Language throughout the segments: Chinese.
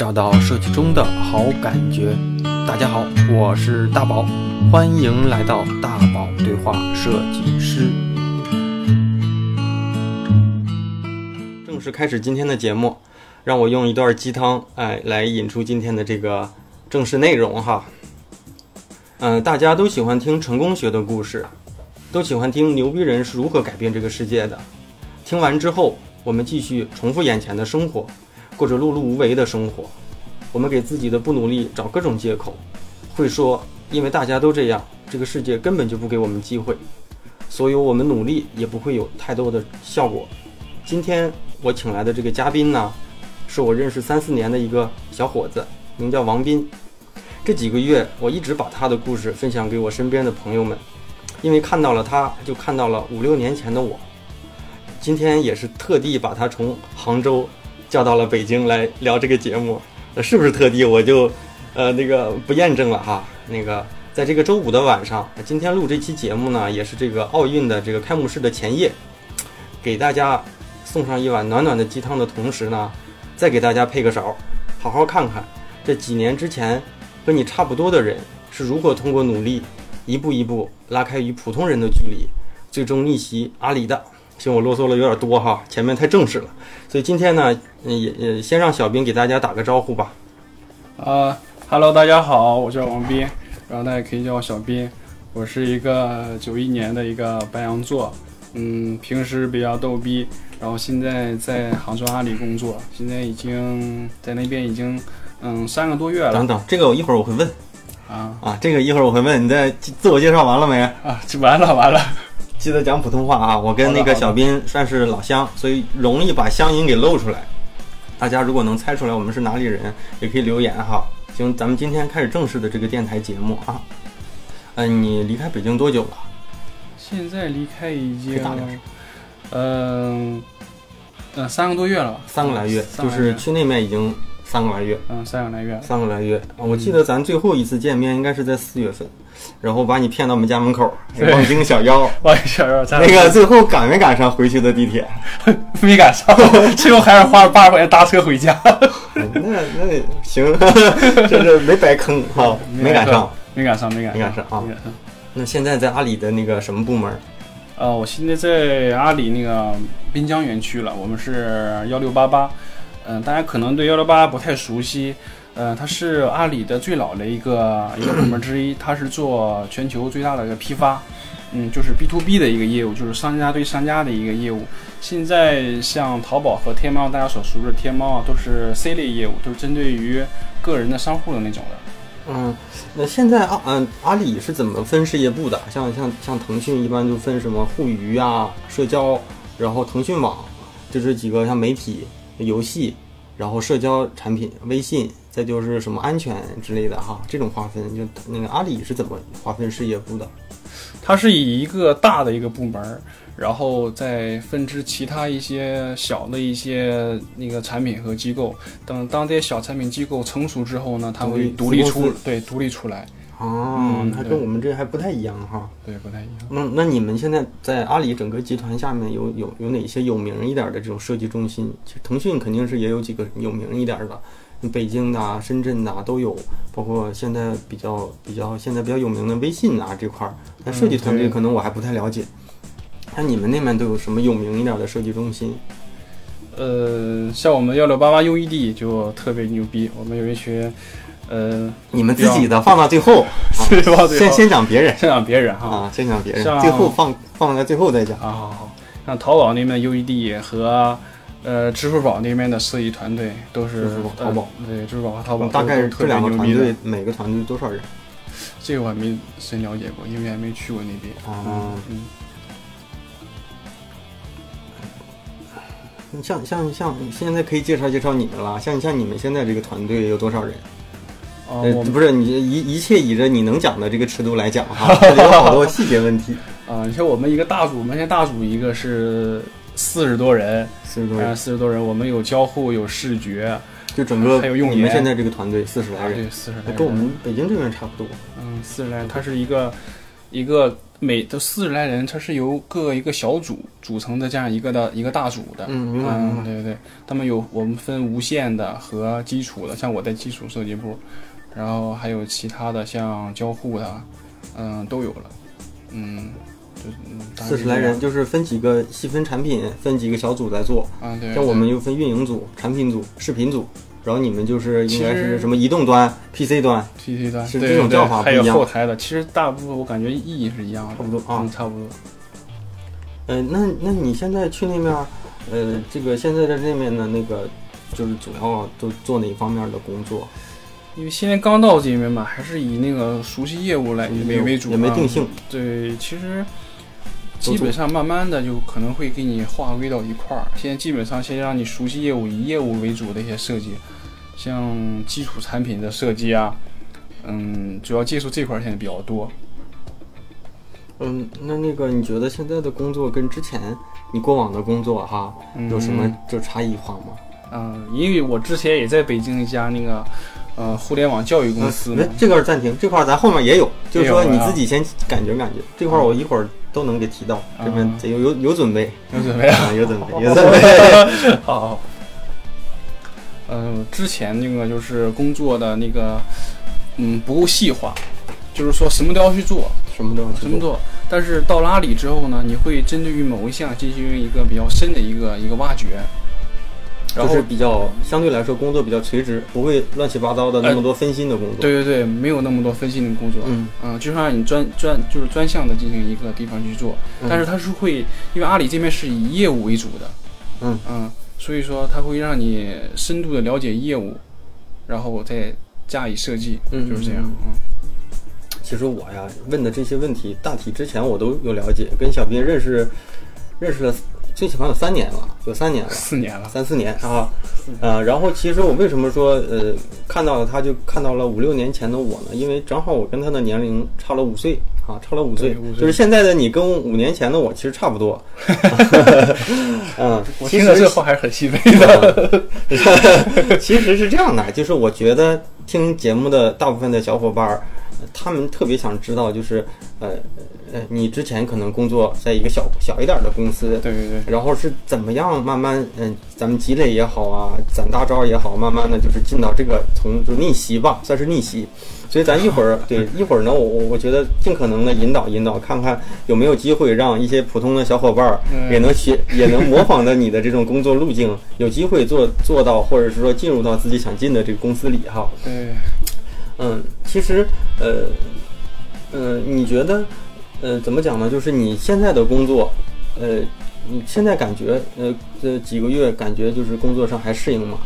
找到设计中的好感觉。大家好，我是大宝，欢迎来到大宝对话设计师。正式开始今天的节目，让我用一段鸡汤，哎，来引出今天的这个正式内容哈。嗯、大家都喜欢听成功学的故事，都喜欢听牛逼人是如何改变这个世界的。听完之后，我们继续重复眼前的生活，过着碌碌无为的生活。我们给自己的不努力找各种借口，会说因为大家都这样，这个世界根本就不给我们机会，所以我们努力也不会有太多的效果。今天我请来的这个嘉宾呢，是我认识三四年的一个小伙子，名叫王斌。这几个月，我一直把他的故事分享给我身边的朋友们，因为看到了他，就看到了五六年前的我。今天也是特地把他从杭州叫到了北京来聊这个节目，呃，是不是特地我就呃那个不验证了哈。那个在这个周五的晚上，今天录这期节目呢，也是这个奥运的这个开幕式的前夜，给大家送上一碗暖暖的鸡汤的同时呢，再给大家配个勺，好好看看这几年之前和你差不多的人是如何通过努力，一步一步拉开与普通人的距离，最终逆袭阿里的。行，我啰嗦了有点多哈，前面太正式了，所以今天呢，嗯也也先让小兵给大家打个招呼吧。啊哈喽，大家好，我叫王斌，然后大家可以叫我小斌。我是一个九一年的一个白羊座，嗯，平时比较逗逼，然后现在在杭州阿里工作，现在已经在那边已经嗯三个多月了等等，这个我一会儿我会问啊啊，这个一会儿我会问。你在自我介绍完了没？啊，就完了完了，记得讲普通话啊！我跟那个小斌算是老乡，所以容易把乡音给露出来。大家如果能猜出来我们是哪里人，也可以留言哈。行，咱们今天开始正式的这个电台节目啊。嗯、你离开北京多久了？现在离开已经嗯嗯三个多月了吧，三个来月，就是去那边已经三个来月。嗯三个来月，三个来月，啊我记得咱最后一次见面应该是在四月份，然后把你骗到我们家门口，对望京小妖。望京小妖，那个最后赶没赶上回去的地铁？没赶上，最后还是花了八十块钱搭车回家。那那行，这是没白坑哈，没赶上。没赶上，没赶没赶上啊没赶上。那现在在阿里的那个什么部门？呃，我现在在阿里那个滨江园区了，我们是幺六八八。嗯，大家可能对幺六八不太熟悉，呃，它是阿里的最老的一个一个部门之一，它是做全球最大的一个批发，嗯，就是 B to B 的一个业务，就是商家对商家的一个业务。现在像淘宝和天猫，大家所熟知的天猫啊，都是 C 类业务，都是针对于个人的商户的那种的。嗯，那现在阿嗯阿里是怎么分事业部的？像像像腾讯一般就分什么互娱啊、社交，然后腾讯网，就这几个像媒体、游戏，然后社交产品、微信，再就是什么安全之类的哈，这种划分就那个阿里是怎么划分事业部的？它是以一个大的一个部门，然后再分支其他一些小的一些那个产品和机构。等当这些小产品机构成熟之后呢，它会独立出对独立出来，哦，嗯它跟我们这还不太一样哈。对不太一样。那那你们现在在阿里整个集团下面有有有哪些有名一点的这种设计中心？其实腾讯肯定是也有几个有名一点的，北京的啊、深圳的啊都有，包括现在比较比较现在比较有名的微信啊这块儿。但设计团队可能我还不太了解。那你们那边都有什么有名一点的设计中心？呃，像我们幺六八八 UED 就特别牛逼，我们有一群，呃，你们自己的放到最后，对吧？先先讲别人先讲别人哈。啊，先讲别人，最后放放在最后再讲。啊，好好，像淘宝那边 UED 和呃支付宝那边的设计团队都是淘宝呃对，支付宝和淘宝大概都都特别这两个团队，每个团队多少人？这个我还没深了解过，因为还没去过那边。哦嗯，像像像现在可以介绍介绍你们了，像像你们现在这个团队有多少人？哦，呃我，不是你一一切以着你能讲的这个尺度来讲哈，有好多细节问题。啊，你像我们一个大组，我们现在大组一个是四十多人，呃，四十多人，四十多人，我们有交互，有视觉，就整个还有你们现在这个团队四十来啊，人，对，四十来人，跟我们北京这边差不多。嗯，四十来人，它是一个一个每都四十来人，它是由各一个小组组成的这样一个的一个大组的。嗯，明白明嗯，白。对对对，他们有我们分无线的和基础的，像我在基础设计部，然后还有其他的像交互的，嗯，都有了。嗯，就四十来人，就是分几个细分产品，分几个小组来做。啊，对，像我们又分运营组、产品组、视频组，然后你们就是应该是什么移动端、PC 端，PC 端是这种叫法不一样后台的，其实大部分我感觉意义是一样的，差不多啊嗯，差不多。呃，那那你现在去那面儿，呃，这个现在在那面的那个，就是主要都做哪方面的工作？因为现在刚到这边嘛，还是以那个熟悉业务来为为主，也没定性。对，其实基本上慢慢的就可能会给你划归到一块儿。现在基本上先让你熟悉业务，以业务为主的一些设计，像基础产品的设计啊，嗯，主要接触这块儿现在比较多。嗯，那那个你觉得现在的工作跟之前你过往的工作哈，有什么嗯就差异化吗？嗯，因为我之前也在北京一家那个呃互联网教育公司嘛哎，这块儿暂停，这块咱后面也有，就是说你自己先感觉感觉，这块我一会儿都能给提到，这边啊有有有准备有准备啊。啊，有准备，有准备。好。好嗯、之前那个就是工作的那个，嗯，不够细化，就是说什么都要去做，什么都要去做。什么做。但是到拉里之后呢，你会针对于某一项进行一个比较深的一个一个挖掘，然后就是比较相对来说工作比较垂直，不会乱七八糟的那么多分心的工作。，对对对，没有那么多分心的工作，嗯，嗯，就让你专专就是专项的进行一个地方去做，嗯。但是它是会，因为阿里这边是以业务为主的，嗯。嗯所以说它会让你深度的了解业务，然后再加以设计，嗯就是这样，嗯嗯其实我呀问的这些问题，大体之前我都有了解，跟小斌认识认识了最起码有三年了，有三年了。四年了，三四年啊，呃，然后其实我为什么说呃看到了他就看到了五六年前的我呢？因为正好我跟他的年龄差了五岁啊，差了五岁，岁就是现在的你跟五年前的我其实差不多。嗯，我听到这话还是很欣慰的，其实是这样的，就是我觉得听节目的大部分的小伙伴他们特别想知道，就是呃呃，你之前可能工作在一个小小一点儿的公司，对对对，然后是怎么样慢慢嗯、咱们积累也好啊，攒大招也好，慢慢的就是进到这个从就逆袭吧，算是逆袭。所以咱一会儿 对一会儿呢，我我我觉得尽可能的引导引导，看看有没有机会让一些普通的小伙伴儿嗯也能学也能模仿着你的这种工作路径，有机会做做到，或者是说进入到自己想进的这个公司里哈。对，嗯，其实呃呃，你觉得呃怎么讲呢？就是你现在的工作，呃，你现在感觉呃这几个月感觉就是工作上还适应吗？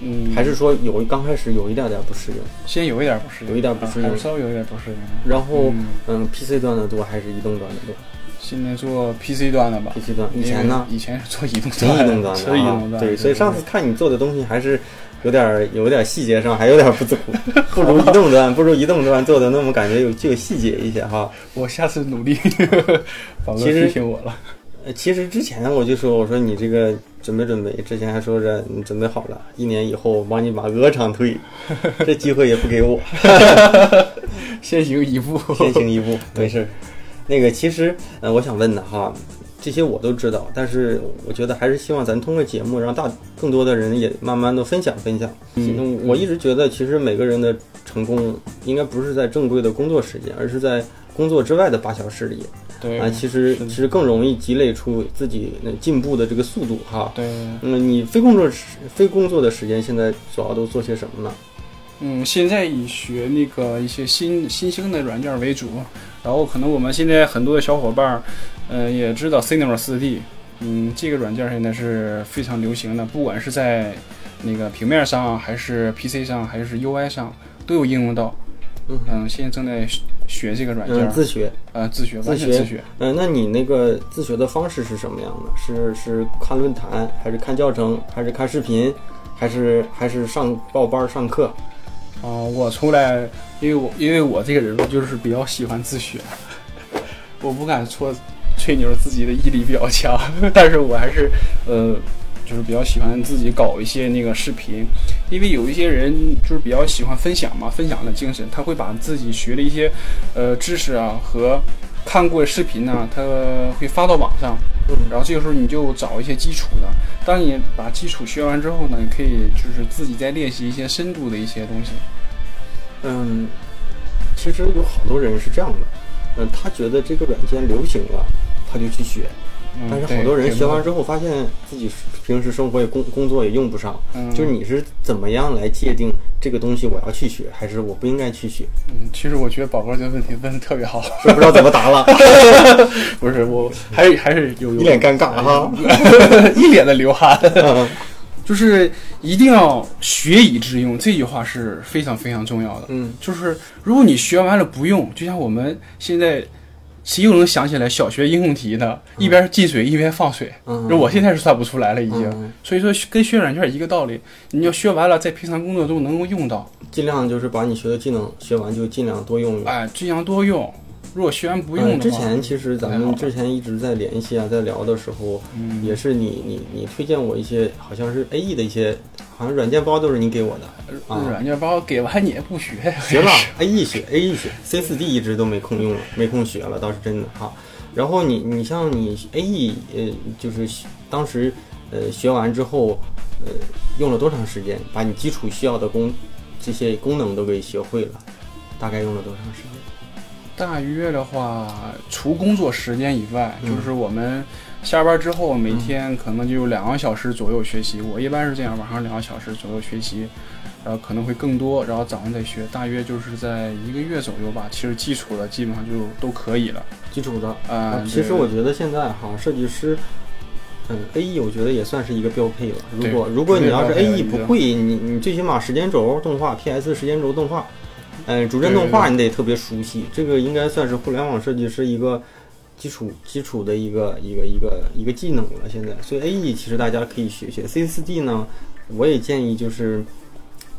嗯，还是说有刚开始有一点点不适应？先有一点不适应，有一点不适应啊稍微有一点不适应。然后嗯嗯，PC 端的多还是移动端的多现在做 PC 端的吧，？PC 端以前呢？以前是做移动端的，移动端的纯移动端。啊对，所以上次看你做的东西还是有点儿有点细节上还有点不足，不如移动端不如移动端做的那么感觉有具有细节一些哈。我下次努力。宝 哥其实提醒我了，呃，其实之前我就说，我说你这个准备准备，之前还说着你准备好了，一年以后帮你把鹅厂推，这机会也不给我，先行一步。先行一步，没事儿。那个其实，呃，我想问的哈，这些我都知道，但是我觉得还是希望咱通过节目让大更多的人也慢慢的分享分享。嗯，我一直觉得，其实每个人的成功应该不是在正规的工作时间，而是在工作之外的八小时里对啊，其实其实更容易积累出自己那进步的这个速度哈。对，嗯，你非工作时非工作的时间，现在主要都做些什么呢？嗯，现在以学那个一些新新兴的软件为主，然后可能我们现在很多的小伙伴儿，呃，也知道 Cinema 4D，嗯，这个软件现在是非常流行的，不管是在那个平面上，还是 PC 上，还是 UI 上，都有应用到。嗯嗯，现在正在学学这个软件嗯，自学。呃，自学，自学自学。嗯，那你那个自学的方式是什么样的？是是看论坛，还是看教程，还是看视频，还是还是上报班上课？啊、我出来，因为我因为我这个人就是比较喜欢自学，我不敢说吹牛自己的毅力比较强，但是我还是呃，就是比较喜欢自己搞一些那个视频，因为有一些人就是比较喜欢分享嘛，分享的精神，他会把自己学的一些呃知识啊和看过的视频呢、他会发到网上。嗯然后这个时候你就找一些基础的，当你把基础学完之后呢，你可以就是自己再练习一些深度的一些东西。嗯，其实有好多人是这样的，嗯，他觉得这个软件流行了，他就去学，嗯但是好多人学完之后发现自己平时生活也工工作也用不上，嗯就是你是怎么样来界定这个东西我要去学，还是我不应该去学？嗯，其实我觉得宝哥这个问题问的特别好，是不知道怎么答了 不是我还是还是有有一脸尴尬哈。一脸的流汗。嗯就是一定要学以致用，这句话是非常非常重要的。嗯就是如果你学完了不用，就像我们现在，谁又能想起来小学应用题呢？一边进水一边放水，嗯我现在是算不出来了已经。嗯所以说跟学软件一个道理，你要学完了，在平常工作中能够用到，尽量就是把你学的技能学完，就尽量多用用。哎，尽量多用。如果学完不用的话，嗯之前其实咱们之前一直在联系啊，在聊的时候，嗯也是你你你推荐我一些，好像是 A E 的一些，好像软件包都是你给我的，啊软件包给完你也不学，学了 A E 学 A E 学 C 四 D 一直都没空用了，没空学了，倒是真的哈。然后你你像你 A E 呃，就是当时呃学完之后，呃用了多长时间，把你基础需要的功这些功能都给学会了？大概用了多长时间？大约的话，除工作时间以外，嗯就是我们下班之后，每天可能就有两个小时左右学习。我一般是这样，晚上两个小时左右学习，然后可能会更多，然后早上再学，大约就是在一个月左右吧。其实基础的基本上就都可以了。基础的啊其实我觉得现在哈，设计师，嗯，A E 我觉得也算是一个标配了。如果如果你要是 A E 不会，你你最起码时间轴动画 P S 时间轴动画，嗯，主帧动画你得特别熟悉，这个应该算是互联网设计师一个基础基础的一个一个一个一个技能了。现在，所以 A E 其实大家可以学学。C 四 D 呢，我也建议就是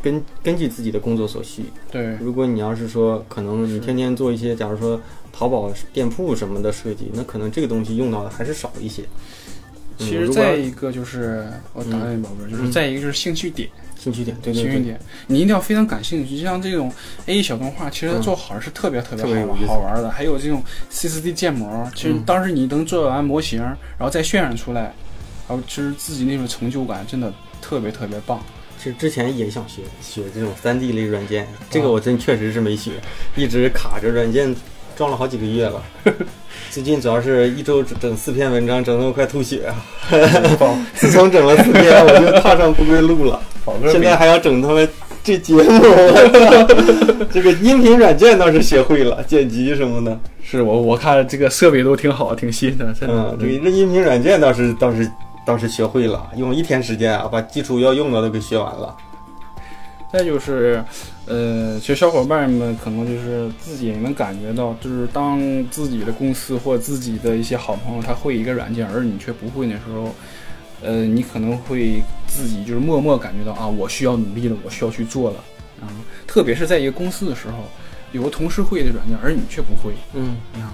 根根据自己的工作所需，对，如果你要是说，可能你天天做一些，假如说淘宝店铺什么的设计，那可能这个东西用到的还是少一些。嗯其实再一个就是我打断你宝贝，就是嗯再一个就是兴趣点。兴趣点，对对对，兴趣点，你一定要非常感兴趣。就像这种 A E 小动画，其实做好是特别特别好好玩的。还有这种 C 4 D 建模，其实嗯当时你能做完模型，然后再渲染出来，然后其实自己那种成就感真的特别特别棒。其实之前也想学学这种三 D 类软件，这个我真确实是没学，一直卡着软件装了好几个月了。最近主要是一周整整四篇文章，整得我快吐血啊！自从整了四篇，我就踏上不归路了。现在还要整他们这节目，这个音频软件倒是学会了，剪辑什么的。是我我看这个设备都挺好，挺新的，嗯，这个这音频软件倒是倒是倒是学会了，用一天时间啊，把基础要用的都给学完了。再就是，呃，其实小伙伴们可能就是自己也能感觉到，就是当自己的公司或自己的一些好朋友他会一个软件，而你却不会的时候，呃，你可能会自己就是默默感觉到啊，我需要努力了，我需要去做了啊。特别是在一个公司的时候，有个同事会的软件，而你却不会，嗯你看，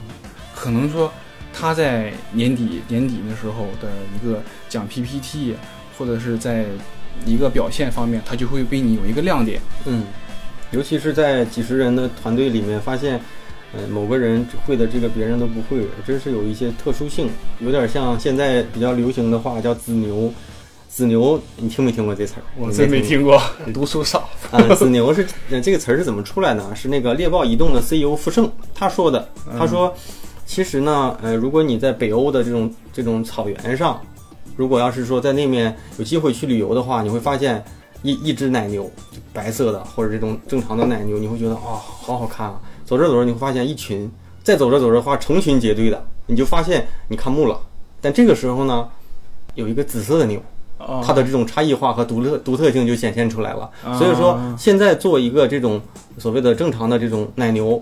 可能说他在年底年底的时候的一个讲 PPT，或者是在一个表现方面，他就会被你有一个亮点。嗯，尤其是在几十人的团队里面，发现，呃，某个人会的这个别人都不会，真是有一些特殊性，有点像现在比较流行的话叫“子牛”。子牛，你听没听过这词儿？我真没听过，读书少。啊，子牛是呃这个词儿是怎么出来的？是那个猎豹移动的 CEO 傅盛他说的。他说，其实呢，呃，如果你在北欧的这种这种草原上，如果要是说在那面有机会去旅游的话，你会发现一一只奶牛，白色的或者这种正常的奶牛，你会觉得啊、好好看啊。走着走着，你会发现一群，再走着走着的话，成群结队的，你就发现你看木了。但这个时候呢，有一个紫色的牛。哦它的这种差异化和独特独特性就显现出来了。啊所以说，现在做一个这种所谓的正常的这种奶牛，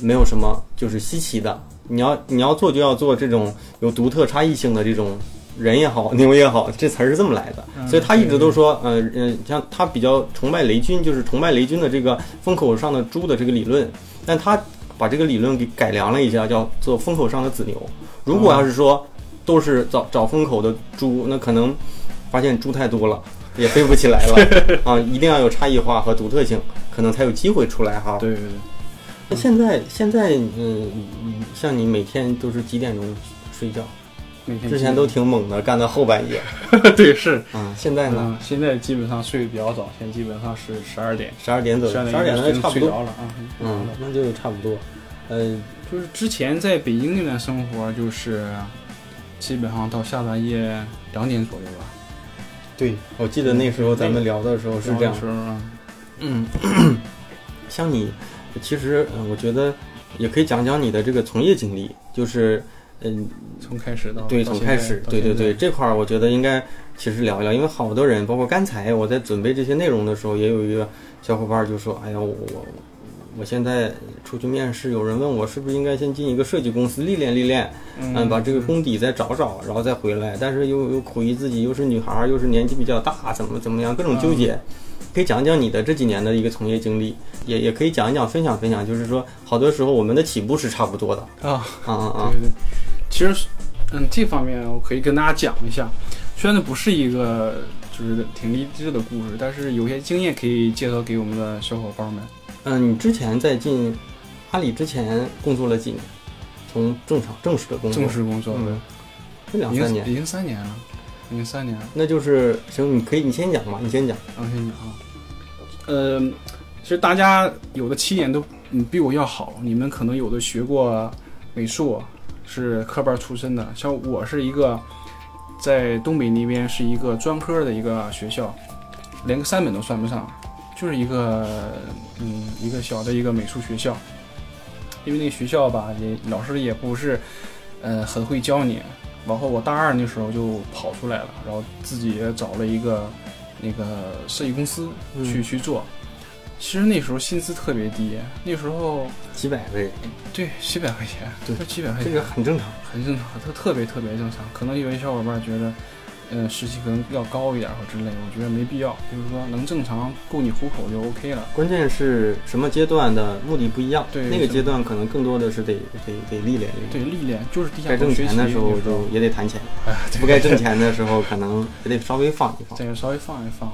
没有什么就是稀奇的。你要你要做就要做这种有独特差异性的这种人也好，牛也好，这词儿是这么来的。嗯所以他一直都说，呃嗯，像他比较崇拜雷军，就是崇拜雷军的这个风口上的猪的这个理论，但他把这个理论给改良了一下，叫做风口上的子牛。如果要是说都是找找风口的猪，那可能发现猪太多了，也飞不起来了 啊！一定要有差异化和独特性，可能才有机会出来哈。对对对。那现在现在嗯，像你每天都是几点钟睡觉？每天之前都挺猛的，干到后半夜。对，是啊。现在呢？现在基本上睡得比较早，现在基本上是十二点，十二点左右，十二点那差不多了啊。嗯，那就差不多。呃，就是之前在北京那段生活，就是基本上到下半夜两点左右吧。对，我记得那时候咱们聊的时候是这样。嗯，像你，其实我觉得也可以讲讲你的这个从业经历，就是嗯，从开始到对，从开始，对对对，这块儿我觉得应该其实聊一聊，因为好多人，包括刚才我在准备这些内容的时候，也有一个小伙伴就说：“哎呀，我我。”我现在出去面试，有人问我是不是应该先进一个设计公司历练历练，嗯，把这个功底再找找，然后再回来。但是又又苦于自己又是女孩，又是年纪比较大，怎么怎么样，各种纠结。可以讲讲你的这几年的一个从业经历，也也可以讲一讲分享分享，就是说好多时候我们的起步是差不多的啊啊啊！对对，其实嗯这方面我可以跟大家讲一下，虽然不是一个就是挺励志的故事，但是有些经验可以介绍给我们的小伙伴们。嗯，你之前在进阿里之前工作了几年？从正常正式的工作，正式工作，嗯，这两三年，已经三年了，已经三年了。那就是行，你可以，你先讲吧，你先讲，我先讲啊。呃，其实大家有的起点都嗯比我要好，你们可能有的学过美术，是科班出身的，像我是一个在东北那边是一个专科的一个学校，连个三本都算不上。就是一个，嗯，一个小的一个美术学校，因为那个学校吧，也老师也不是，呃，很会教你。然后我大二那时候就跑出来了，然后自己也找了一个那个设计公司去去做。其实那时候薪资特别低，那时候几百块，对，几百块钱，对，几百块钱，这个很正常，很正常，特特别特别正常。可能有些小伙伴觉得。嗯，实习可能要高一点或之类，我觉得没必要，就是说能正常够你糊口就 OK 了。关键是什么阶段的目的不一样，对那个阶段可能更多的是得得得历练，对历练就是该挣钱的时候就也得谈钱，哎不该挣钱的时候可能也得稍微放一放，对，稍微放一放。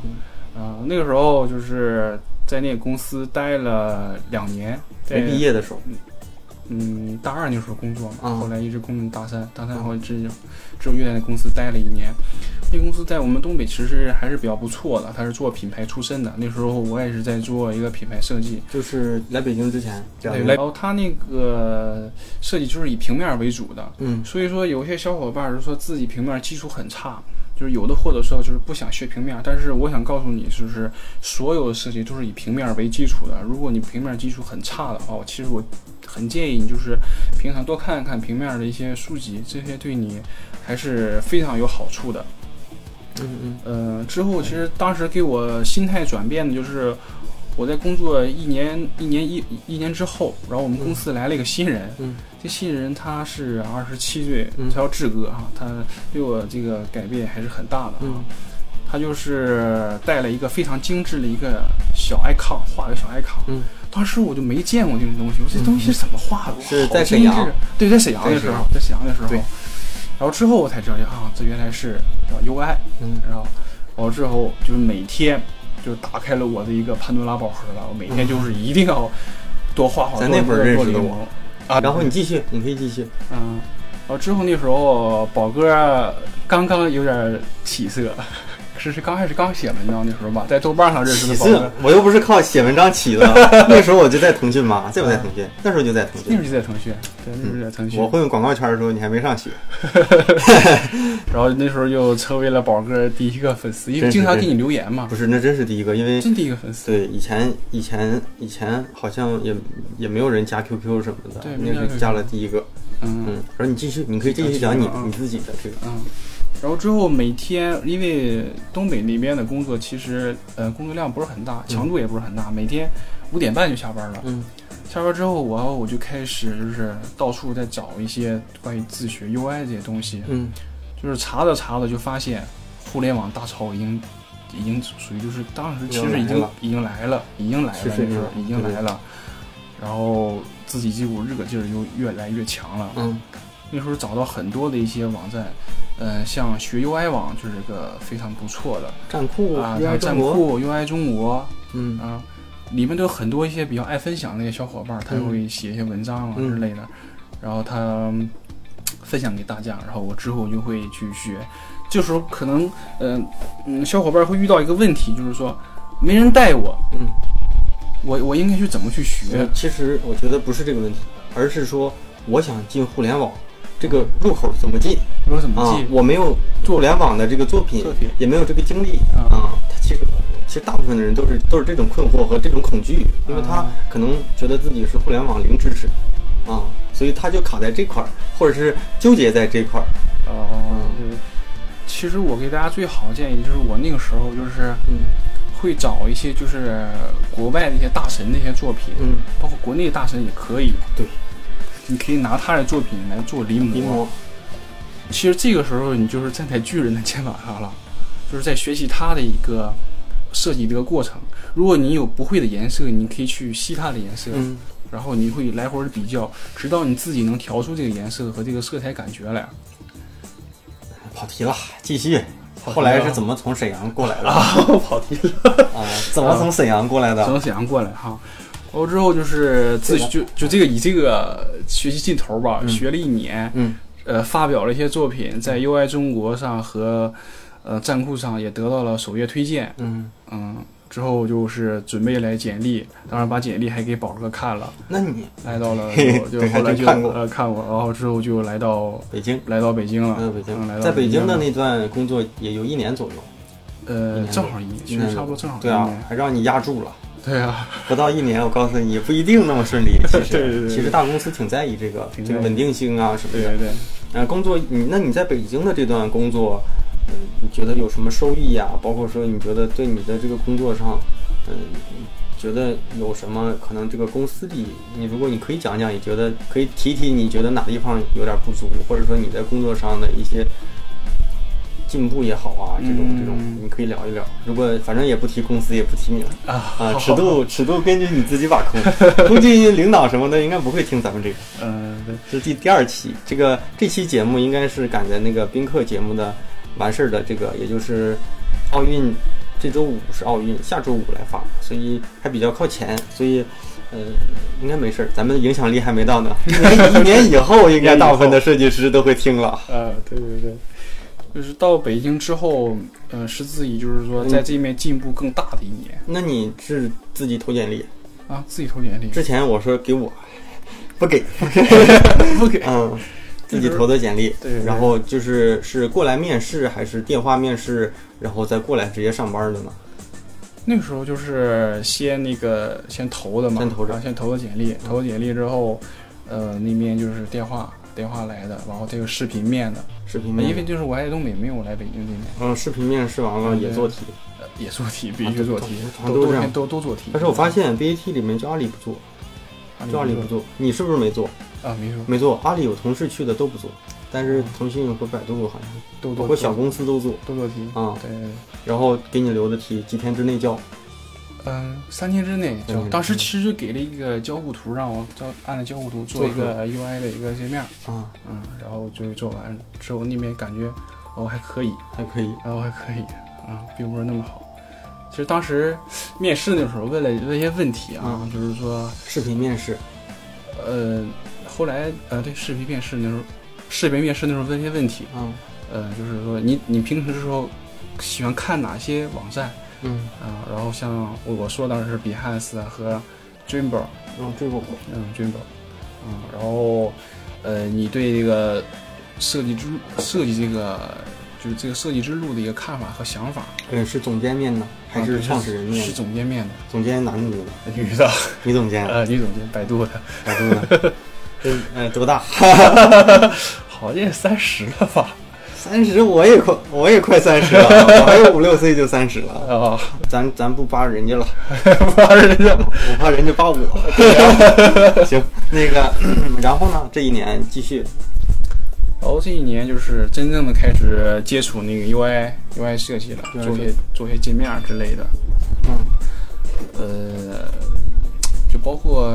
啊，那个时候就是在那个公司待了两年，没毕业的时候。嗯，大二那时候工作嘛，后来一直工到大三，大三后只只有又在那公司待了一年。那公司在我们东北其实还是比较不错的，他是做品牌出身的。那时候我也是在做一个品牌设计，就是来北京之前，对，然后他那个设计就是以平面为主的，嗯，所以说有些小伙伴是说自己平面技术很差。就是有的或者说就是不想学平面，但是我想告诉你，就是所有的设计都是以平面为基础的。如果你平面基础很差的话，我其实我很建议你就是平常多看一看平面的一些书籍，这些对你还是非常有好处的。嗯嗯。呃，之后其实当时给我心态转变的就是。我在工作一年一年一一年之后，然后我们公司来了一个新人，这新人他是二十七岁，他叫志哥哈，他对我这个改变还是很大的啊。他就是带了一个非常精致的一个小 icon，画的小 icon。当时我就没见过这种东西，我这东西是怎么画的？是在沈阳，对，在沈阳的时候，在沈阳的时候。对。然后之后我才知道啊，这原来是叫 UI。嗯。然后，完之后就是每天。就打开了我的一个潘多拉宝盒了。我每天就是一定要多画画。在那会儿认识的我啊，然后你继续，你可以继续。嗯，然后之后那时候宝哥刚刚有点起色。是是刚开始刚写文章的时候吧，在豆瓣上认识的。起色，我又不是靠写文章起的。那时候我就在腾讯嘛，在不在腾讯？那时候就在腾讯。那时候就在腾讯，对，那时候在腾讯。我混广告圈的时候，你还没上学。然后那时候就成为了宝哥第一个粉丝，因为经常给你留言嘛。不是，那真是第一个，因为真第一个粉丝。对，以前以前以前好像也也没有人加 QQ 什么的，对，那是加了第一个。嗯嗯。然后你继续，你可以继续讲你你自己的这个。嗯。然后之后每天，因为东北那边的工作其实呃工作量不是很大，强度也不是很大，每天五点半就下班了。嗯，下班之后我我就开始就是到处在找一些关于自学 UI 这些东西。嗯，就是查着查着就发现互联网大潮已经已经属于就是当时其实已经已经来了，已经来了，就是已经来了。然后自己这股热劲儿就越来越强了。嗯。那时候找到很多的一些网站，呃，像学 UI 网就是个非常不错的站酷啊站中国，酷 UI 中国嗯啊，里面都有很多一些比较爱分享的一些小伙伴儿，他嗯会写一些文章啊嗯之类的，然后他嗯分享给大家，然后我之后就会去学。这时候可能，嗯、嗯，小伙伴会遇到一个问题，就是说没人带我，嗯，我我应该去怎么去学呃？其实我觉得不是这个问题，而是说我想进互联网，这个入口怎么进啊我怎么进？？我没有做互联网的这个作品作品，也没有这个经历啊啊。他其实其实大部分的人都是都是这种困惑和这种恐惧，因为他啊可能觉得自己是互联网零知识啊，所以他就卡在这块儿，或者是纠结在这块儿。哦，对。其实我给大家最好的建议就是，我那个时候就是嗯会找一些就是国外的一些大神的一些作品，嗯，包括国内大神也可以。对，你可以拿他的作品来做临摹。临摹，其实这个时候你就是站在巨人的肩膀上了，就是在学习他的一个设计的一个过程。如果你有不会的颜色，你可以去吸他的颜色，嗯。然后你会来回的比较，直到你自己能调出这个颜色和这个色彩感觉来。跑题了，继续。后来是怎么从沈阳过来的？啊，跑题了。啊，怎么从沈阳过来的？从沈阳过来哈。完之后就是自就就这个以这个学习劲头吧，嗯学了一年，嗯呃，发表了一些作品，在 UI 中国上和呃站酷上也得到了首页推荐，嗯，嗯，之后就是准备来简历，当然把简历还给宝哥看了，那你来到了就就后来就看呃看过，然后之后就来到北京？来到北京了，北京嗯，来到在北京的那段工作也有一年左右。呃正好一年，差不多正好一对啊年，，还让你压住了。对啊，不到一年，我告诉你，也不一定那么顺利。其实，对对对其实大公司挺在意这个这个稳定性啊什么的。对对对。呃，工作你那你在北京的这段工作，嗯，你觉得有什么收益呀、包括说你觉得对你的这个工作上，嗯，觉得有什么可能这个公司里，你如果你可以讲讲，你觉得可以提提，你觉得哪地方有点不足，或者说你在工作上的一些进步也好啊，这种这种嗯你可以聊一聊。如果反正也不提公司，也不提名啊啊，尺度尺度根据你自己把控，估计领导什么的应该不会听咱们这个。嗯，对，这是第第二期，这个这期节目应该是赶在那个宾客节目的完事儿的这个，也就是奥运这周五是奥运，下周五来发，所以还比较靠前，所以呃应该没事儿，咱们影响力还没到呢。一 年一年以后，应该大部分的设计师都会听了。呃，对对对，就是到北京之后，呃，是自己就是说嗯。在这面进步更大的一年、那你是自己投简历？啊，自己投简历，之前我说给我，不给，不给，嗯，自己投的简历，对然后就是是过来面试还是电话面试，然后再过来直接上班的呢？那个时候就是先那个先投的嘛，先投着。先投的简历，投简历之后，呃，那边就是电话电话来的，然后他有视频面的，视频面，因为就是我在东北没有来北京这边，嗯，视频面试完了也做题，呃，也做题，必须做题，啊都都这样。都都都做题。但是我发现 BAT 里面就阿里不做，啊就阿里不做，你是不是没做？啊，没做，没做，阿里有同事去的都不做，但是腾讯和百度好像包括小公司都做。都做题啊，对。然后给你留的题几天之内交，嗯，三天之内就。当时其实就给了一个交互图，让我照按照交互图做一个 UI 的一个界面。啊，嗯，然后就做完之后，那边感觉哦还可以，还可以，然后还可以啊，并不是那么好。其实当时面试的时候问了问一些问题啊，嗯就是说，视频面试，呃，后来呃对视频面试那时候，视频面试那时候问一些问题，嗯呃，就是说你你平时的时候喜欢看哪些网站嗯，啊？然后像我我说当时是 Behance 和 Dreamweaver。然后这个嗯，军宝，嗯，然后，呃，你对这个设计之设计这个就是这个设计之路的一个看法和想法，嗯是总监面的，还是创始人面是？总监面的，总监男 女的？女的，女总监，呃，女总监，百度的，百度的。嗯，呃，多大？好像也三十了吧？三十，我也快，我也快三十了，我还有五六岁就三十了。啊，咱咱不扒人家了，扒人家，我怕人家扒我。行，那个，然后呢？这一年继续，然后这一年就是真正的开始接触那个 UI UI 设计了，做些做些界面之类的，嗯呃，就包括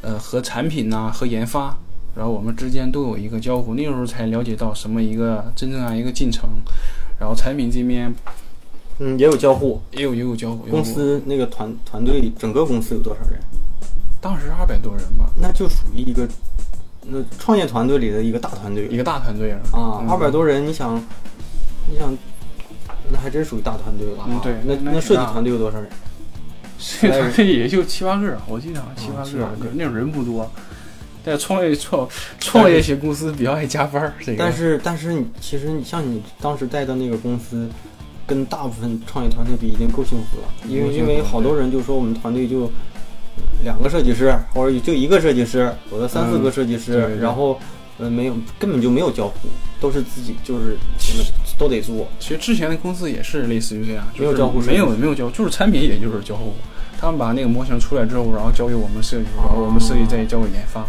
呃和产品呐、和研发，然后我们之间都有一个交互，那个时候才了解到什么一个真正啊一个进程，然后产品这边嗯，也有交互。也有也有交互。公司那个团团队，整个公司有多少人？当时二百多人吧，那就属于一个那创业团队里的一个大团队一个大团队了啊，嗯二百多人，你想，你想，那还真属于大团队了啊。嗯对那那那设计团队有多少人？设计团队也就七八个，我记得好像七八个七八个，那种人不多。但创业创创业型公司比较爱加班儿，这个但是但是你其实你像你当时带的那个公司，跟大部分创业团队比已经够幸福了，因为因为好多人就说我们团队就两个设计师，或者就一个设计师，有的三四个设计师，然后呃没有根本就没有交互，都是自己就是都得做。其实之前的公司也是类似于这样，没有交互没有没有交互，就是产品也就是交互。他们把那个模型出来之后，然后交给我们设计，然后我们设计再交给研发，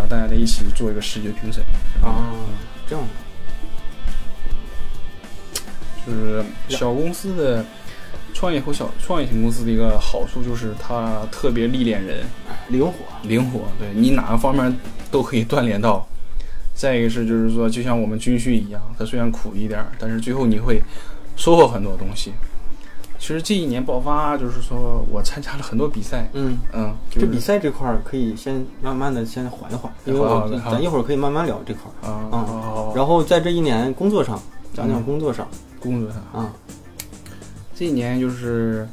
然后大家在一起做一个视觉评审。啊，这样就是小公司的创业和小创业型公司的一个好处就是它特别历练人，灵活。灵活，对你哪个方面都可以锻炼到。再一个是就是说，就像我们军训一样，它虽然苦一点儿，但是最后你会收获很多东西。其实这一年爆发，就是说我参加了很多比赛，嗯，嗯，就是这比赛这块儿可以先慢慢的先缓一缓，因为咱一会儿可以慢慢聊这块儿。啊，然后在这一年工作上，讲讲嗯。工作上。工作上，啊，这一年就是，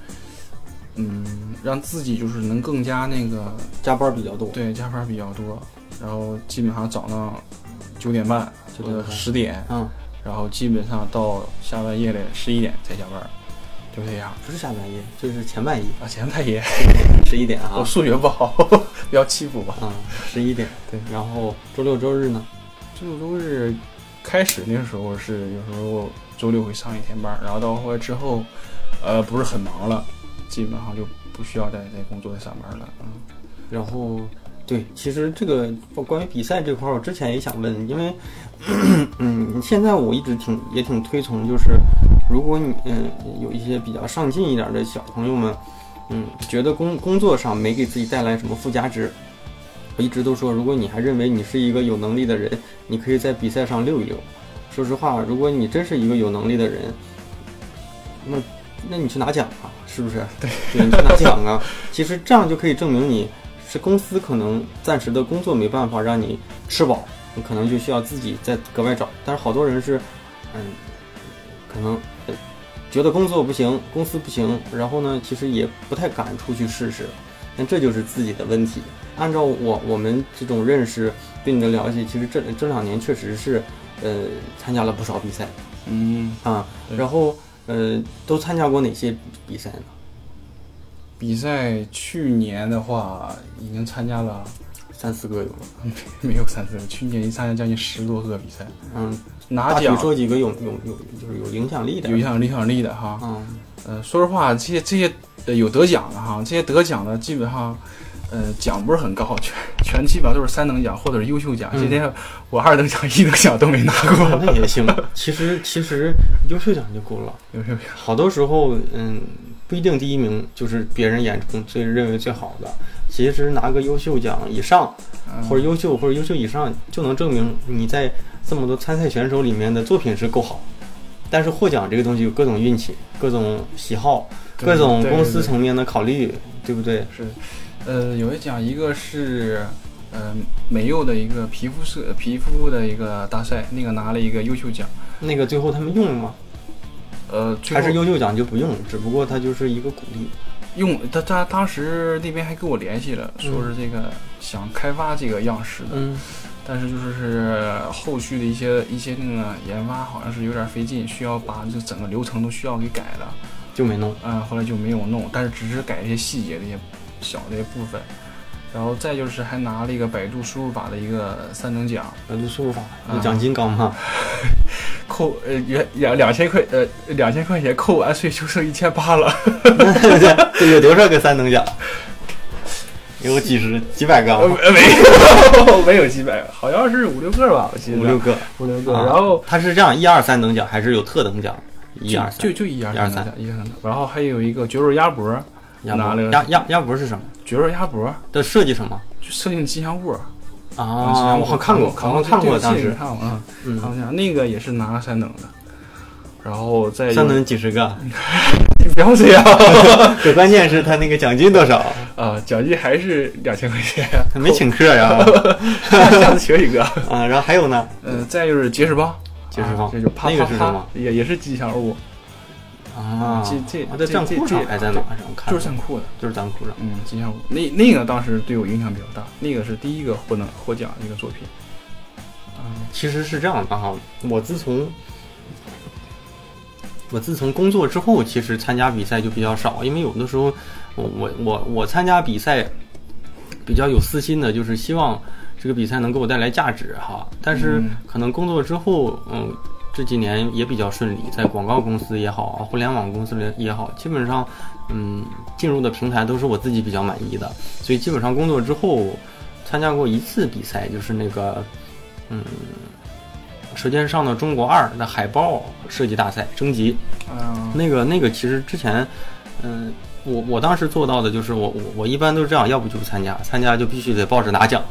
嗯，让自己就是能更加那个加班比较多。对，加班比较多，然后基本上早上九点半或者九点半。十点，嗯，然后基本上到下半夜的十一点才下班，就这样。不是下半夜，就是前半夜，啊，前半夜十一点啊 我数学不好，不要欺负我。啊，十一点。对，然后周六周日呢？周六周日开始那时候是有时候周六会上一天班，然后到后来之后，呃，不是很忙了，基本上就不需要再再工作再上班了。嗯，然后对，其实这个关于比赛这块儿，我之前也想问，因为 嗯，现在我一直挺也挺推崇，就是如果你嗯有一些比较上进一点的小朋友们，嗯，觉得工工作上没给自己带来什么附加值，我一直都说，如果你还认为你是一个有能力的人，你可以在比赛上溜一溜。说实话，如果你真是一个有能力的人，那那你去拿奖啊，是不是？对，对，你去拿奖啊。其实这样就可以证明你是公司可能暂时的工作没办法让你吃饱，你可能就需要自己再格外找。但是好多人是，嗯，可能呃觉得工作不行，公司不行，然后呢，其实也不太敢出去试试。那这就是自己的问题。按照我我们这种认识对你的了解，其实这这两年确实是，呃，参加了不少比赛嗯，啊，然后呃，都参加过哪些比赛呢？比赛去年的话已经参加了三四个有了。没有三四个，去年一参加将近十多个比赛，嗯，拿奖说几个有有有就是有影响力的。有影响影响力的哈。嗯呃，说实话，这些这些呃有得奖的哈，这些得奖的基本上，呃，奖不是很高，全全基本上都是三等奖或者是优秀奖。嗯今天我二等奖、一等奖都没拿过。那也行。其实其实优秀奖就够了。优秀奖，好多时候，嗯，不一定第一名就是别人眼中最认为最好的。其实拿个优秀奖以上，嗯或者优秀或者优秀以上，就能证明你在这么多参赛选手里面的作品是够好。但是获奖这个东西有各种运气、各种喜好、各种公司层面的考虑，对不对？是，呃，有一奖，一个是呃美柚的一个皮肤设皮肤的一个大赛，那个拿了一个优秀奖。那个最后他们用了吗？呃，还是优秀奖就不用，只不过它就是一个鼓励。用他他当时那边还跟我联系了，说是这个想开发这个样式的，嗯但是就是是后续的一些一些那个研发好像是有点费劲，需要把这整个流程都需要给改了，就没弄。嗯，后来就没有弄，但是只是改一些细节的一些小的一些部分，然后再就是还拿了一个百度输入法的一个三等奖，百度输入法奖金高吗？扣呃原两两千块呃两千块钱扣完税就剩一千八了，这有多少个三等奖？有几十、几百个。没有 没有几百个，好像是五六个吧，我记得。五六个。五六个，啊然后它是这样，一二三等奖还是有特等奖？一二三。就就一二一二三。三一二三，然后还有一个绝味鸭脖，鸭拿了鸭鸭鸭脖是什么？绝味鸭脖。的设计什么？就设定吉祥物，啊，我好看过，好像看过当时，看过啊，嗯，好像那个也是拿了三等的，然后再三等几十个，要这样，可关键是他那个奖金多少啊？奖金还是两千块钱，他没请客呀，下次请一个 啊。然后还有呢，嗯，再就是结实棒，结实棒，这就啪那个是什么？也也是吉祥物啊。这这在站库上还在哪上看？就是站库的，就是站库上。嗯，吉祥物那那个当时对我影响比较大，那个是第一个获能获奖的一个作品。嗯，其实是这样的哈，我自从。我自从工作之后，其实参加比赛就比较少，因为有的时候，我我我我参加比赛比较有私心的，就是希望这个比赛能给我带来价值哈。但是可能工作之后，嗯，这几年也比较顺利，在广告公司也好，互联网公司里也好，基本上，嗯，进入的平台都是我自己比较满意的，所以基本上工作之后参加过一次比赛，就是那个，嗯。《舌尖上的中国二》的海报设计大赛征集，嗯，那个那个其实之前，嗯，我我当时做到的就是我我我一般都是这样，要不就不参加，参加就必须得抱着拿奖，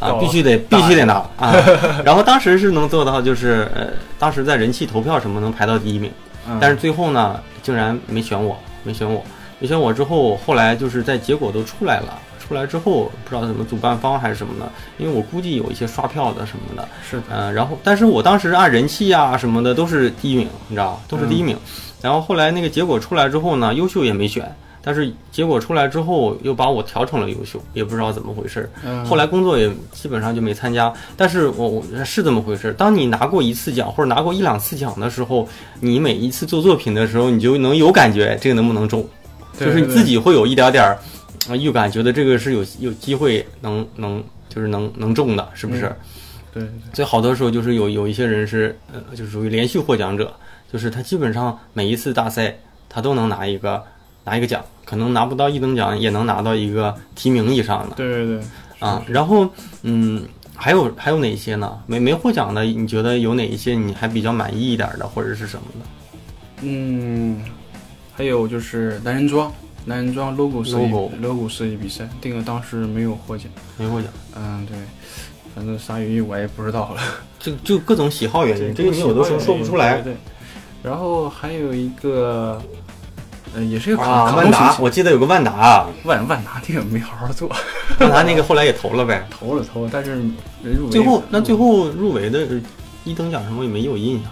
啊，必须得必须得拿啊。然后当时是能做到，就是呃，当时在人气投票什么能排到第一名，但是最后呢，竟然没选我，没选我，没选我之后，后来就是在结果都出来了。出来之后不知道什么主办方还是什么的，因为我估计有一些刷票的什么的，是嗯，然后但是我当时按人气啊什么的都是第一名，你知道都是第一名。然后后来那个结果出来之后呢，优秀也没选，但是结果出来之后又把我调成了优秀，也不知道怎么回事。后来工作也基本上就没参加。但是我我是这么回事，当你拿过一次奖或者拿过一两次奖的时候，你每一次做作品的时候，你就能有感觉这个能不能中，就是你自己会有一点点儿。啊，预感觉得这个是有有机会能能就是能能中的，是不是？对。所以好多时候就是有有一些人是呃，就是属于连续获奖者，就是他基本上每一次大赛他都能拿一个拿一个奖，可能拿不到一等奖也能拿到一个提名以上的。对对对。啊，然后嗯，还有还有哪些呢？没没获奖的，你觉得有哪一些你还比较满意一点的，或者是什么的？嗯，还有就是男人装。男人装 logo 设计 logo 设计比赛，这个当时没有获奖，没获奖。嗯，对，反正啥原因我也不知道了。就就各种喜好原因，这个你有的时候说不出来。对。然后还有一个，呃，也是一个啊，万达，我记得有个万达，万万达那个没好好做。万达那个后来也投了呗，投了投了，但是入围。最后那最后入围的一等奖什么也没有印象。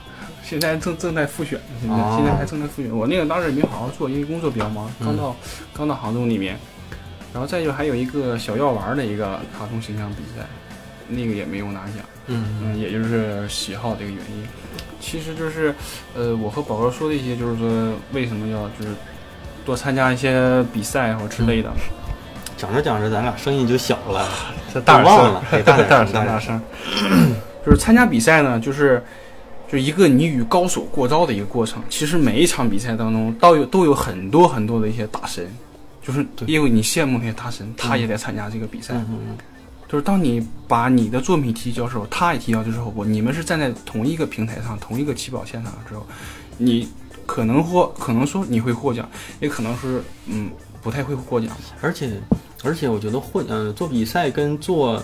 现在正正在复选，现在现在还正在复选。我那个当时也没好好做，因为工作比较忙，刚到刚到杭州那边。然后再就还有一个小药丸的一个卡通形象比赛，那个也没有拿奖。嗯嗯，也就是喜好这个原因。其实就是，呃，我和宝哥说的一些，就是说为什么要就是多参加一些比赛或之类的。讲着讲着，咱俩声音就小了，这大忘了，大点声大点声。就是参加比赛呢，就是。就一个你与高手过招的一个过程。其实每一场比赛当中，都有都有很多很多的一些大神，就是因为你羡慕那些大神，他也在参加这个比赛。就是当你把你的作品提交时候，他也提交的时候，我你们是站在同一个平台上、同一个起跑线上之后，你可能获，可能说你会获奖，也可能是嗯不太会获奖。而且而且，我觉得获呃做比赛跟做。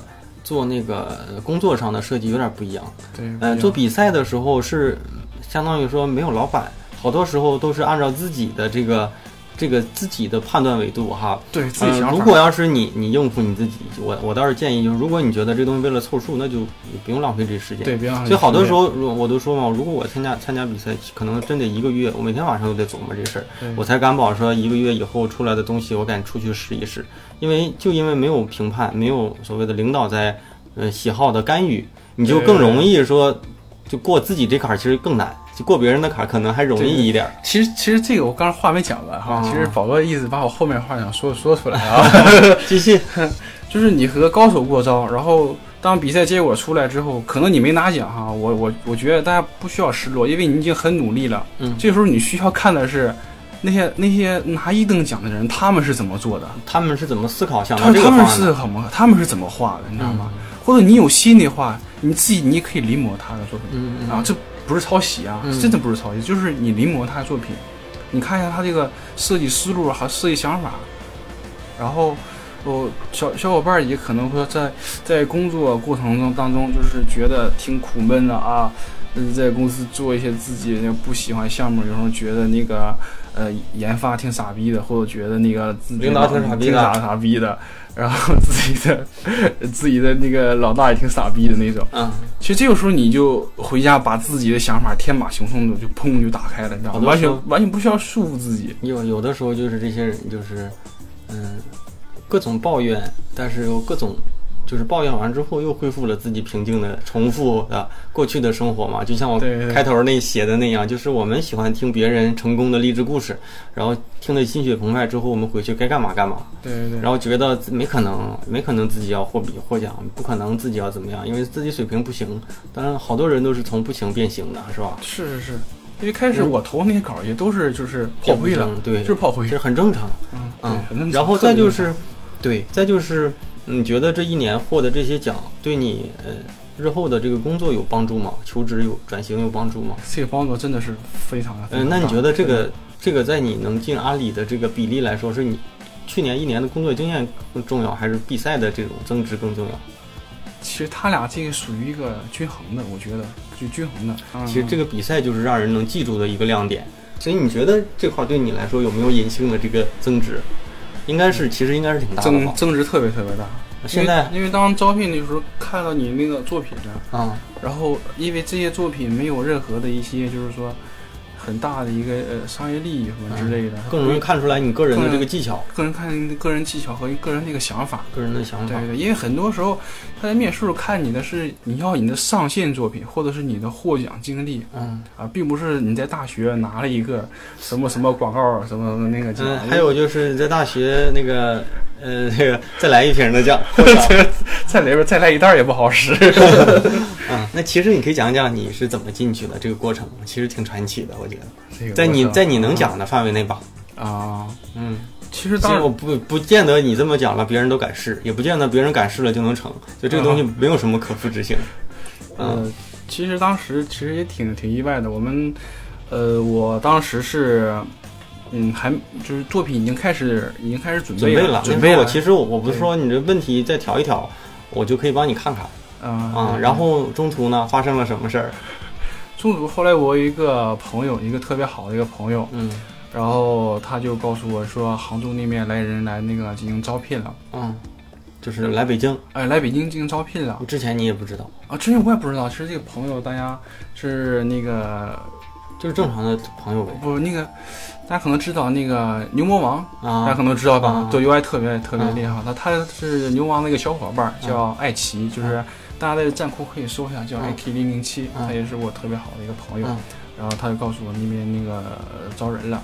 做那个工作上的设计有点不一样，对，嗯，做比赛的时候是相当于说没有老板，好多时候都是按照自己的这个这个自己的判断维度哈，对，自己想如果要是你你应付你自己，我我倒是建议就是，如果你觉得这东西为了凑数，那就不用浪费这时间，对，别浪费。所以好多时候我都说嘛，如果我参加参加比赛，可能真得一个月，我每天晚上都得琢磨这事儿，我才敢保说一个月以后出来的东西我敢出去试一试。因为就因为没有评判，没有所谓的领导在，呃喜好的干预，你就更容易说，就过自己这坎儿，其实更难，就过别人的卡可能还容易一点。其实其实这个我刚才话没讲完哈，其实宝哥意思把我后面话想说说出来啊，继续，就是你和高手过招，然后当比赛结果出来之后，可能你没拿奖哈，我我我觉得大家不需要失落，因为你已经很努力了。嗯，这时候你需要看的是。那些那些拿一等奖的人，他们是怎么做的？他们是怎么思考想到这个他们是怎么？他们是怎么画的？你知道吗？或者你有心的话，你自己你可以临摹他的作品啊，这不是抄袭啊，真的不是抄袭，就是你临摹他的作品，你看一下他这个设计思路和设计想法，然后，哦，小小伙伴也可能会在在工作过程中当中，就是觉得挺苦闷的啊。嗯，在公司做一些自己那不喜欢项目，有时候觉得那个呃研发挺傻逼的，或者觉得那个领导挺傻逼的挺傻傻逼的，然后自己的 自己的那个老大也挺傻逼的那种。嗯，其实这个时候你就回家把自己的想法天马行空的就砰就打开了，你知道吗？完全完全不需要束缚自己。有有的时候就是这些人就是，嗯，各种抱怨，但是又各种。就是抱怨完之后，又恢复了自己平静的、重复的过去的生活嘛。就像我开头那写的那样，就是我们喜欢听别人成功的励志故事，然后听得心血澎湃之后，我们回去该干嘛干嘛。对对对。然后觉得没可能，没可能自己要获比获奖，不可能自己要怎么样，因为自己水平不行。当然，好多人都是从不行变行的，是吧？是是是，因为开始我投那些稿也都是就是炮灰了对，就是炮灰这。很正常。嗯嗯对，然后再就是，对，再就是，你觉得这一年获得这些奖对你呃日后的这个工作有帮助吗？求职有转型有帮助吗？这个帮助真的是非常嗯、那你觉得这个这个在你能进阿里的这个比例来说，是你去年一年的工作经验更重要，还是比赛的这种增值更重要？其实他俩这个属于一个均衡的，我觉得就均衡的。嗯其实这个比赛就是让人能记住的一个亮点。所以你觉得这块对你来说有没有隐性的这个增值？应该是，其实应该是挺大的吧。增增值特别特别大。现在因为因为当招聘的时候看到你那个作品呢，啊，然后因为这些作品没有任何的一些就是说很大的一个呃商业利益什么之类的，嗯更容易看出来你个人的这个技巧、个人看个人技巧和个人那个想法。个人的想法对。对，因为很多时候他在面试时候看你的是你要你的上线作品，或者是你的获奖经历嗯啊，并不是你在大学拿了一个什么什么广告什么什么那个奖。嗯，还有就是你在大学那个呃那个再来一瓶的酱。在里边再来一袋也不好使。嗯，那其实你可以讲讲你是怎么进去的这个过程，其实挺传奇的，我觉得，这个在你在你能讲的范围内吧。啊，嗯，其实当我不不见得你这么讲了，别人都敢试，也不见得别人敢试了就能成，就这个东西没有什么可复制性。嗯呃，其实当时其实也挺挺意外的。我们，呃，我当时是，嗯，还就是作品已经开始已经开始准备准备了，准备了。我其实我我不是说你这问题再调一调，我就可以帮你看看啊啊。然后中途呢发生了什么事儿？中途后来我有一个朋友，一个特别好的一个朋友，嗯然后他就告诉我说，杭州那边来人来那个进行招聘了，嗯，就是来北京，哎，来北京进行招聘了。之前你也不知道，啊。之前我也不知道，其实这个朋友大家是那个就是正常的朋友呗。不那个，大家可能知道那个牛魔王。啊。大家啊可能知道吧？啊，做 UI 特别特别厉害。那他是牛王那个小伙伴，叫艾奇，就是大家在站酷可以搜一下，叫嗯 AK 零零七，嗯他也是我特别好的一个朋友。嗯。然后他就告诉我那边那个呃招人了，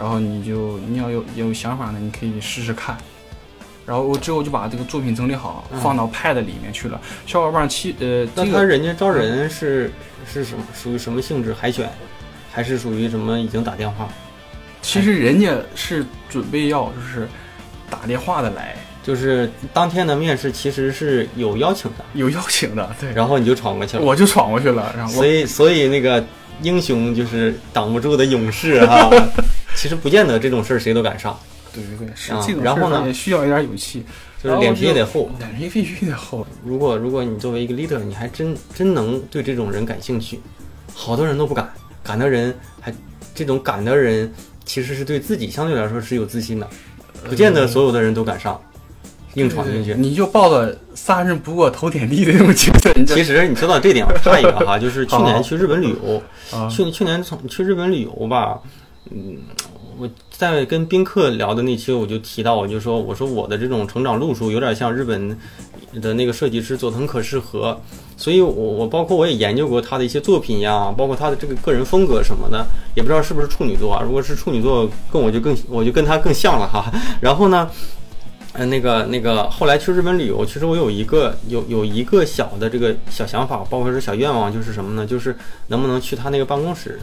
然后你就你要有有想法呢，你可以试试看。然后我之后就把这个作品整理好，嗯放到 Pad 里面去了。小伙伴儿其呃那个他人家招人是是什么属于什么性质？海选，还是属于什么已经打电话？其实人家是准备要就是打电话的来，就是当天的面试其实是有邀请的，有邀请的，对。然后你就闯过去了。我就闯过去了，然后所以所以那个英雄就是挡不住的勇士哈、其实不见得这种事儿谁都敢上，对对对，是啊这种然后呢？也需要一点勇气，就是脸皮也得厚。脸皮必须得厚。如果如果你作为一个 leader，你还真真能对这种人感兴趣，好多人都不敢，敢的人还这种敢的人其实是对自己相对来说是有自信的，不见得所有的人都敢上，硬闯进去。你就抱着杀人不过头点地的那种精神，其实你说到这点，我插一个哈，就是去年去日本旅游，啊。去去年从去日本旅游吧，嗯，我在跟宾客聊的那期，我就提到，我就说，我说我的这种成长路数有点像日本的那个设计师佐藤可士和，所以我我包括我也研究过他的一些作品呀，包括他的这个个人风格什么的，也不知道是不是处女座啊。如果是处女座，跟我就更我就跟他更像了哈。然后呢？呃，那个那个，后来去日本旅游，其实我有一个有有一个小的这个小想法，包括是小愿望，就是什么呢？就是能不能去他那个办公室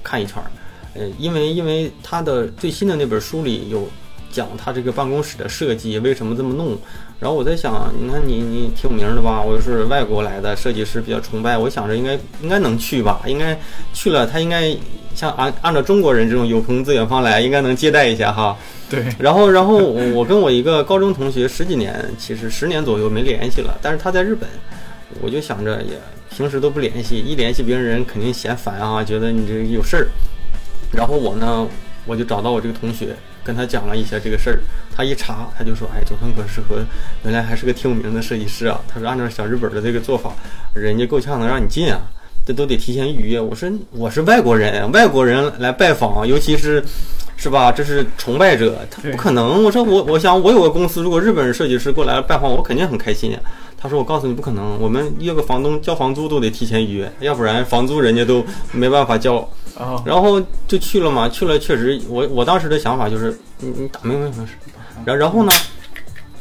看一圈儿？呃，因为因为他的最新的那本书里有讲他这个办公室的设计为什么这么弄。然后我在想，你看你你挺有名的吧？我是外国来的设计师，比较崇拜。我想着应该应该能去吧，应该去了，他应该像按按照中国人这种有朋自远方来，应该能接待一下哈。对，然后然后我我跟我一个高中同学十几年，其实十年左右没联系了，但是他在日本，我就想着也平时都不联系，一联系别人人肯定嫌烦啊，觉得你这有事儿。然后我呢，我就找到我这个同学，跟他讲了一下这个事儿。他一查，他就说：“哎，佐藤可士和原来还是个挺有名的设计师啊。”他说：“按照小日本的这个做法，人家够呛能让你进啊，这都得提前预约。”我说：“我是外国人，外国人来拜访，尤其是是吧？这是崇拜者，他不可能。”我说：“我我想我有个公司，如果日本设计师过来拜访我，肯定很开心。”他说：“我告诉你不可能，我们约个房东交房租都得提前预约，要不然房租人家都没办法交。”然后就去了嘛，去了确实，我我当时的想法就是，你你打没没没事。然然后呢，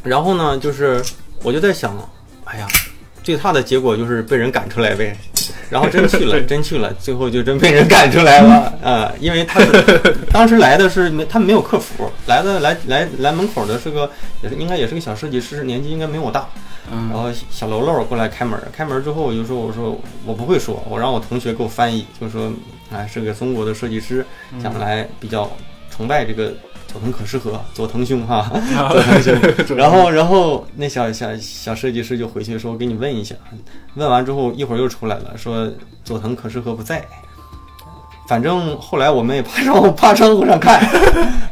然后呢，就是我就在想，哎呀，最差的结果就是被人赶出来呗。然后真去了，真去了，最后就真被人赶出来了 啊！因为他 当时来的是没，他没有客服，来的来来来门口的是个，也是应该也是个小设计师，年纪应该没我大。然后小喽喽过来开门，开门之后我就说，我说我不会说，我让我同学给我翻译，就说，哎，是个中国的设计师，想来比较崇拜这个。佐藤可士和，佐藤兄哈，佐藤兄。然后，然后那小小小设计师就回去说：“给你问一下。”问完之后，一会儿又出来了，说佐藤可士和不在。反正后来我们也爬窗户，爬窗户上看，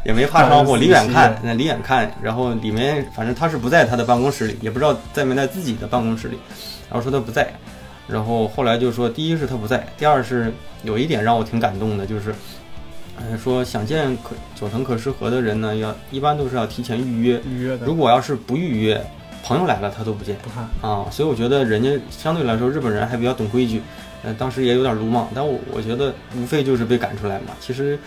也没爬窗户，离远看，那离远看。然后里面反正他是不在他的办公室里，也不知道在没在自己的办公室里。然后说他不在。然后后来就说，第一是他不在，第二是有一点让我挺感动的，就是。说想见可佐藤可士和的人呢，要一般都是要提前预约。预约的。如果要是不预约，朋友来了他都不见。不看啊，所以我觉得人家相对来说日本人还比较懂规矩。呃，当时也有点鲁莽，但我我觉得无非就是被赶出来嘛。其实，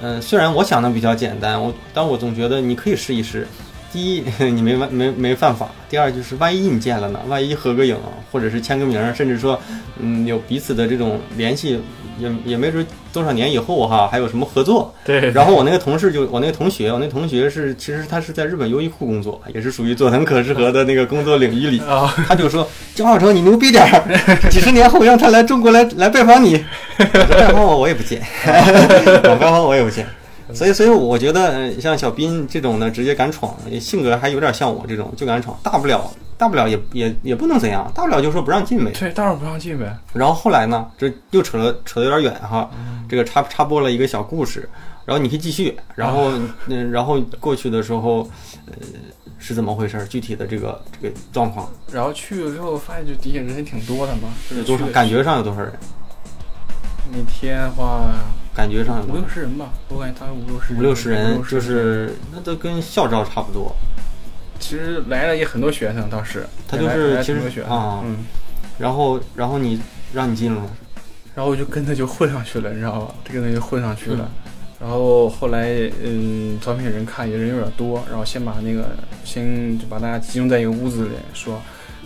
嗯，虽然我想的比较简单，我但我总觉得你可以试一试。第一，你没犯没没犯法；第二，就是万一你见了呢，万一合个影，或者是签个名，甚至说，嗯，有彼此的这种联系。也也没准多少年以后哈，还有什么合作？对。然后我那个同事就我那个同学，我那同学是其实他是在日本优衣库工作，也是属于佐藤可士和的那个工作领域里。啊。他就说：“江浩成，你牛逼点儿，几十年后让他来中国来来拜访你。”拜访我我也不见，我拜访我也不见。所以所以我觉得像小斌这种的直接敢闯，性格还有点像我这种就敢闯，大不了。大不了也也也不能怎样，大不了就说不让进呗。对，当然不让进呗。然后后来呢，这又扯了扯得有点远哈。这个插插播了一个小故事，然后你可以继续。然后嗯，然后过去的时候，呃，是怎么回事？具体的这个这个状况。然后去了之后发现，就底下人也挺多的嘛。有多少？感觉上有多少人？那天的话，感觉上有五六十人吧。我感觉他五六十。五六十人，就是那都跟校招差不多。其实来了也很多学生，当时他就是其实啊，嗯，然后然后你让你进了，然后我就跟他就混上去了，你知道吧？这个人就混上去了。然后后来嗯，招聘人看也人有点多，然后先把那个先就把大家集中在一个屋子里，说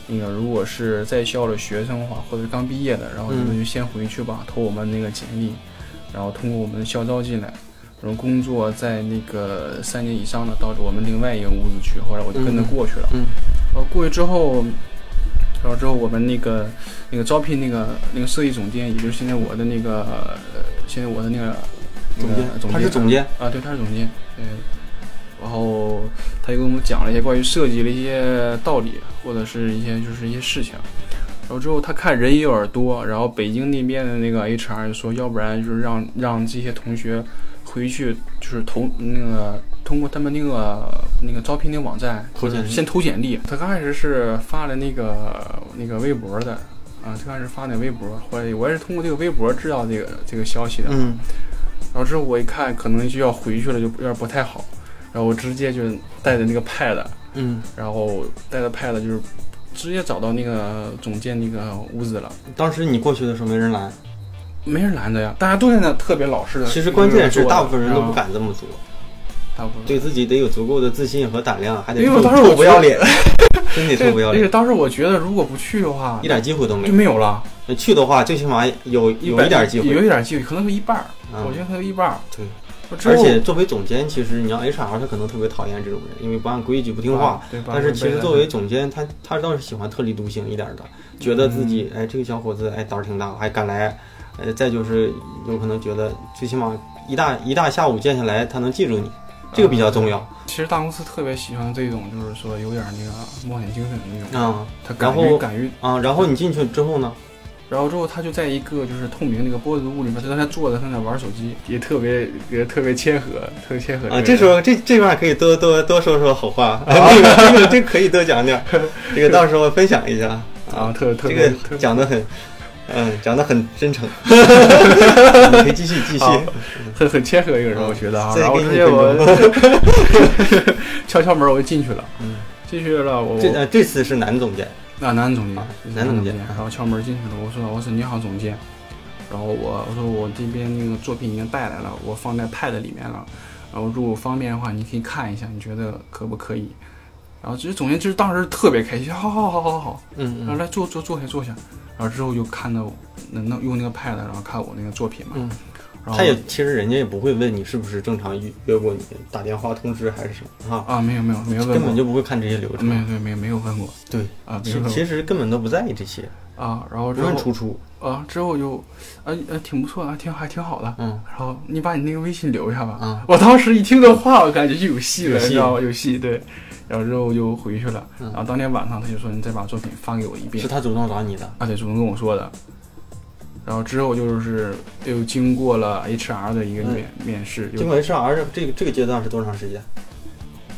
那个如果是在校的学生的话，或者是刚毕业的，然后你们就先回去吧，投我们那个简历，然后通过我们的校招进来。然后工作在那个三年以上的，到我们另外一个屋子去。后来我就跟着过去了。嗯。然后过去之后，然后之后我们那个那个招聘那个那个设计总监，也就是现在我的那个现在我的那个总监，他是总监啊，对，他是总监。嗯。然后他就跟我们讲了一些关于设计的一些道理，或者是一些就是一些事情。然后之后他看人也有点多，然后北京那边的那个 HR 就说，要不然就是让让这些同学。回去就是投那个通过他们那个那个招聘那个网站投简历，先投简历。他刚开始是发了那个那个微博的啊，最开始发那微博，后来我也是通过这个微博知道这个这个消息的。嗯。然后之后我一看，可能就要回去了，就有点不太好。然后我直接就带着那个 pad，嗯，然后带着 pad 就是直接找到那个总监那个屋子了。当时你过去的时候没人拦。没人拦着呀，大家都在那特别老实的。其实关键是大部分人都不敢这么做，大部分对自己得有足够的自信和胆量，还得因为当时我不要脸，真得臭不要脸。而且当时我觉得，如果不去的话，一点机会都没有就没有了。去的话，最起码有有一点机会，有一点机会，可能是一半儿。我觉得可能一半儿。对，而且作为总监，其实你要 HR 他可能特别讨厌这种人，因为不按规矩不听话。啊对，但是其实作为总监，他他倒是喜欢特立独行一点的，觉得自己哎这个小伙子哎胆儿挺大，还敢来，呃再就是有可能觉得最起码一大一大下午见下来，他能记住你，这个比较重要其实大公司特别喜欢这种，就是说有点那个冒险精神的那种，啊他敢然后于敢于啊。然后你进去之后呢，然后之后他就在一个就是透明那个玻璃的屋里面，他在那坐着，在那玩手机，也特别也特别谦和，特别谦和啊，这时候这这块可以多多多说说好话，啊、这个这个这可以多讲讲，这个到时候分享一下。啊，特特这别。个讲的很，嗯，讲的很真诚，你可以继续继续。很很谦和一个人，我觉得啊。再然后直接我敲敲门我就进去了，嗯，进去了我这呃这次是男总监，啊，男总监啊，男监男总监，然后敲门进去了，我说我说你好总监，然后我我说我这边那个作品已经带来了，我放在 Pad 里面了，然后如果方便的话，你可以看一下，你觉得可不可以？然后其实总监其实当时特别开心，好好好好好，嗯嗯然后来坐坐坐下坐下，然后之后就看到那那用那个 Pad，然后看我那个作品嘛，他也其实人家也不会问你是不是正常约约过你，打电话通知还是什么啊，啊没有没有没有问过，根本就不会看这些流程，没有没有没有没有问过对，啊其其实根本都不在意这些，啊，然后不之后问出处，啊之后就啊啊挺不错啊，挺还挺好的，嗯然后你把你那个微信留下吧。啊我当时一听这话，我感觉就有戏了，有戏你知道吗？有戏，对。然后之后就回去了，嗯然后当天晚上他就说你再把作品发给我一遍是，他主动找你的，啊对，主动跟我说的。然后之后就是又经过了 HR 的一个面、面试，经过 HR 这个这个阶段是多长时间？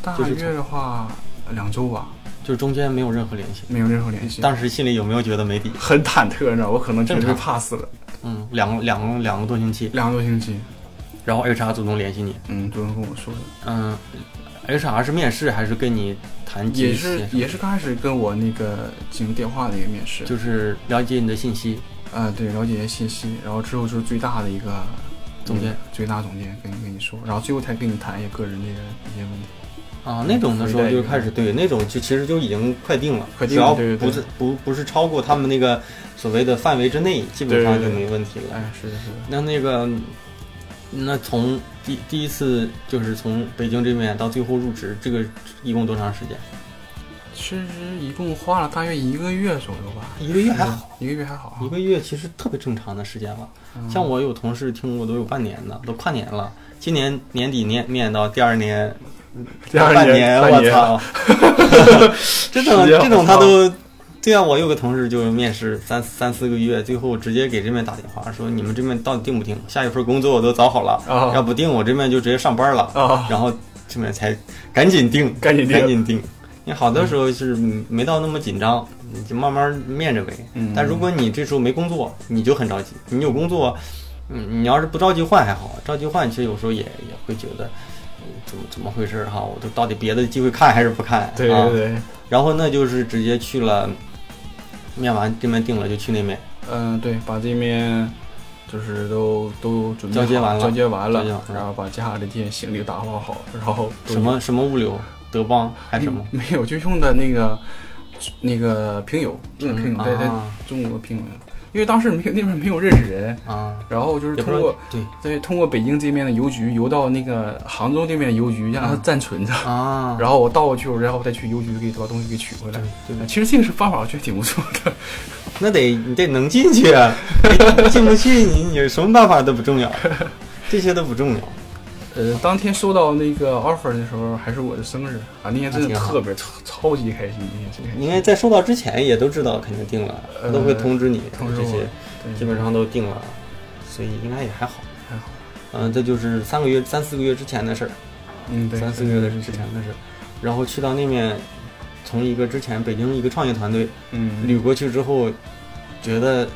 大约的话两周吧，就中间没有任何联系，没有任何联系，当时心里有没有觉得没底？很忐忑，你知道，我可能绝对 pass 了，嗯，两个两个两个多星期，两个多星期，然后 HR 主动联系你，嗯，主动跟我说的，嗯，HR 是面试还是跟你谈也是也是刚开始跟我那个进行电话的一个面试，就是了解你的信息，啊，对，了解一些信息，然后之后就是最大的一个总监嗯最大总监跟你跟你说，然后最后才跟你谈一些个人的一些问题。啊，那种的时候就开始对那种就其实就已经快定了，快定只要不是不不是超过他们那个所谓的范围之内，基本上就没问题了。哎，是的，是的。那那个，那从第第一次就是从北京这边到最后入职，这个一共多长时间？其实一共花了大约一个月左右吧，一个月还好，一个月还好啊。一个月其实特别正常的时间了。嗯像我有同事听过都有半年的，都跨年了。今年年底面面到第二年，第二半年我操！这种这种他都，对啊，我有个同事就面试三三四个月，最后直接给这边打电话说你们这边到底定不定？下一份工作我都找好了，啊要不定我这边就直接上班了。啊，然后这边才赶紧定，赶紧定赶紧定。你好多时候是嗯没到那么紧张，你就慢慢面着呗。嗯但如果你这时候没工作，你就很着急。你有工作，嗯，你要是不着急换还好，着急换其实有时候也也会觉得，嗯怎么怎么回事哈？我都到底别的机会看还是不看？对啊对对，然后那就是直接去了，面完这边定了就去那边，嗯，对，把这面就是都都准备好交接完了交接完了然后把家里的这些行李打包好，然后什么什么物流，德邦还是什么？没有，就用的那个那个平邮，用的平邮，在在啊中国平邮，因为当时没有那边没有认识人，啊，然后就是通过对对通过北京这边的邮局邮到那个杭州这边的邮局，让它嗯暂存着，啊，然后我倒过去，然后再去邮局给把东西给取回来对。其实这个是方法，我觉得挺不错的。那得你得能进去啊，你进不去你你有什么办法都不重要，这些都不重要。呃，当天收到那个 offer 的时候，还是我的生日啊，那天真的特别超超级开心，那天真开心。应该在收到之前也都知道肯定定了，呃都会通知你通知这些，基本上都定了，所以应该也还好。还好。嗯，这就是三个月、三四个月之前的事儿，嗯，对，三四个月的之前的事儿。然后去到那面，从一个之前北京一个创业团队嗯，捋过去之后，觉得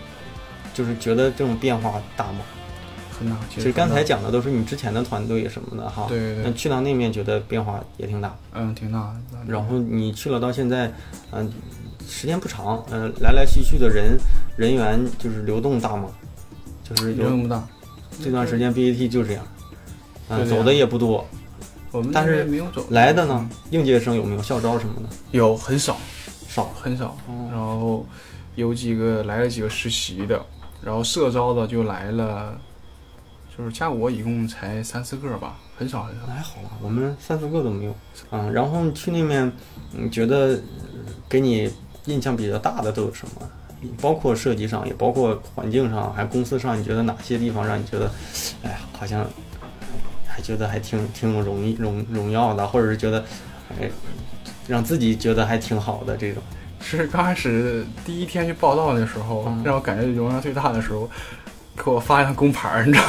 就是觉得这种变化大吗？很大。其实刚才讲的都是你之前的团队什么的哈，对对对，那去到那面觉得变化也挺大。嗯，挺大。然后你去了到现在，嗯、时间不长，嗯、来来去去的人人员就是流动大吗？就是有流动不大，这段时间 BAT 就这样，嗯、走的也不多，我们但是没有走来的呢，应届生有没有校招什么的？有很少少。很少，哦然后有几个来了几个实习的，然后社招的就来了就是加我一共才三四个吧，很少很少。还好吧，我们三四个都没有。嗯，然后去那面，你觉得呃给你印象比较大的都有什么？包括设计上，也包括环境上，还公司上，你觉得哪些地方让你觉得，哎呀，好像还觉得还挺挺有荣荣荣耀的，或者是觉得，哎，让自己觉得还挺好的这种。是刚开始第一天去报道的时候，嗯让我感觉荣耀最大的时候，给我发一张工牌儿，你知道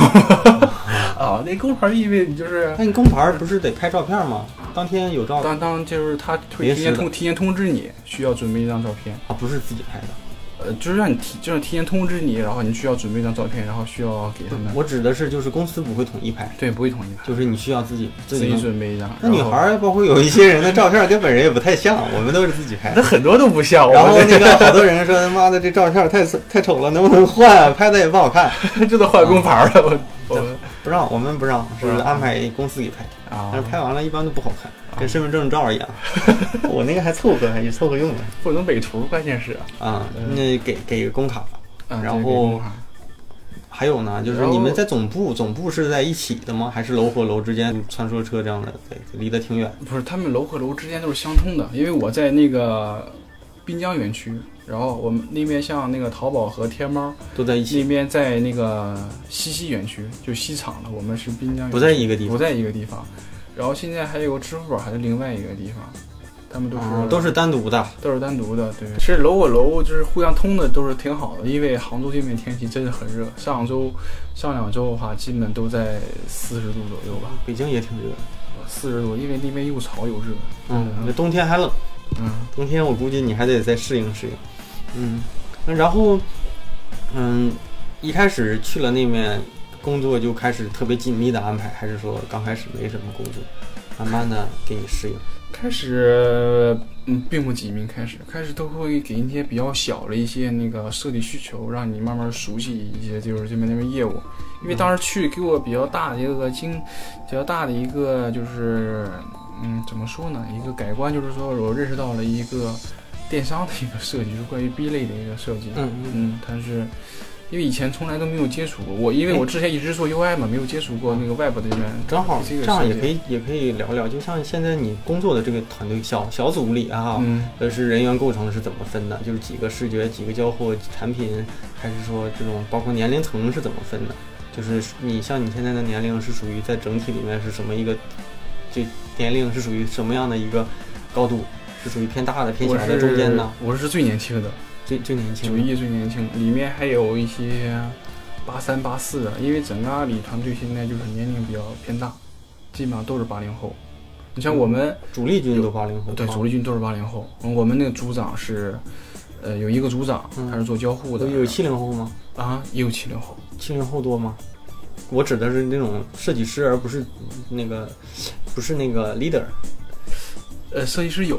吗？啊，那工牌儿意味你就是那你工牌不是得拍照片吗？当天有照当当就是他提前通提前通知你需要准备一张照片，啊，不是自己拍的。呃，就是让你提就是提前通知你，然后你需要准备一张照片，然后需要给他们。我指的是就是公司不会统一拍，对不会统一拍，就是你需要自己自己自己准备一张。那女孩儿，包括有一些人的照片跟本人也不太像，我们都是自己拍那。很多都不像，然后我那个好多人说他妈的这照片太 太丑了，能不能换啊？拍的也不好看，这这都换工牌了，我我不让我们不让，是安排公司给拍，啊。但是拍完了一般都不好看，跟身份证照一样。我那个还凑合，也凑合用的不能美图，关键是啊。嗯。那给给个工卡，啊，然后还有呢，就是你们在总部，总部是在一起的吗？还是楼和楼之间？穿梭车这样的，对，离得挺远？不是，他们楼和楼之间都是相通的，因为我在那个滨江园区，然后我们那边像那个淘宝和天猫都在一起，那边在那个西溪园区，就西厂的，我们是滨江园区不在一个地方不在一个地方。然后现在还有个支付宝还是另外一个地方，他们都是、啊都是单独的。都是单独的，对。其实楼和楼就是互相通的，都是挺好的。因为杭州这边天气真的很热，上周、上两周的话，基本都在四十度左右吧，北京也挺热，四十度，因为那边又潮又热。嗯，那冬天还冷，嗯，冬天我估计你还得再适应适应。嗯，然后，嗯，一开始去了那面工作就开始特别紧密的安排，还是说刚开始没什么工作，慢慢的给你适应？开始嗯并不紧密，开始开始都会给一些比较小的一些那个设计需求，让你慢慢熟悉一些就是这边那边业务。因为当时去给我比较大的一个经，比较大的一个就是嗯怎么说呢，一个改观就是说我认识到了一个电商的一个设计，就是关于 B 类的一个设计。嗯嗯嗯，它是。因为以前从来都没有接触过，我因为我之前一直做 UI 嘛，没有接触过那个 Web 这边。正好这个这样也可以也可以聊聊，就像现在你工作的这个团队小小组里啊，嗯，呃是人员构成是怎么分的？就是几个视觉、几个交互产品，还是说这种包括年龄层是怎么分的？就是你像你现在的年龄是属于在整体里面是什么一个？就年龄是属于什么样的一个高度？是属于偏大的、偏小的、中间的？我是最年轻的，最最年轻的？九一最年轻，里面还有一些八三八四的，因为整个阿里团队现在就是年龄比较偏大，基本上都是八零后。你像我们、主力军都八零后，对主力军都是八零后，我们那个组长是，呃，有一个组长嗯他是做交互的，都有七零后吗？啊，也有七零后，七零后多吗？我指的是那种设计师，而不是那个不是那个 leader。呃，设计师有。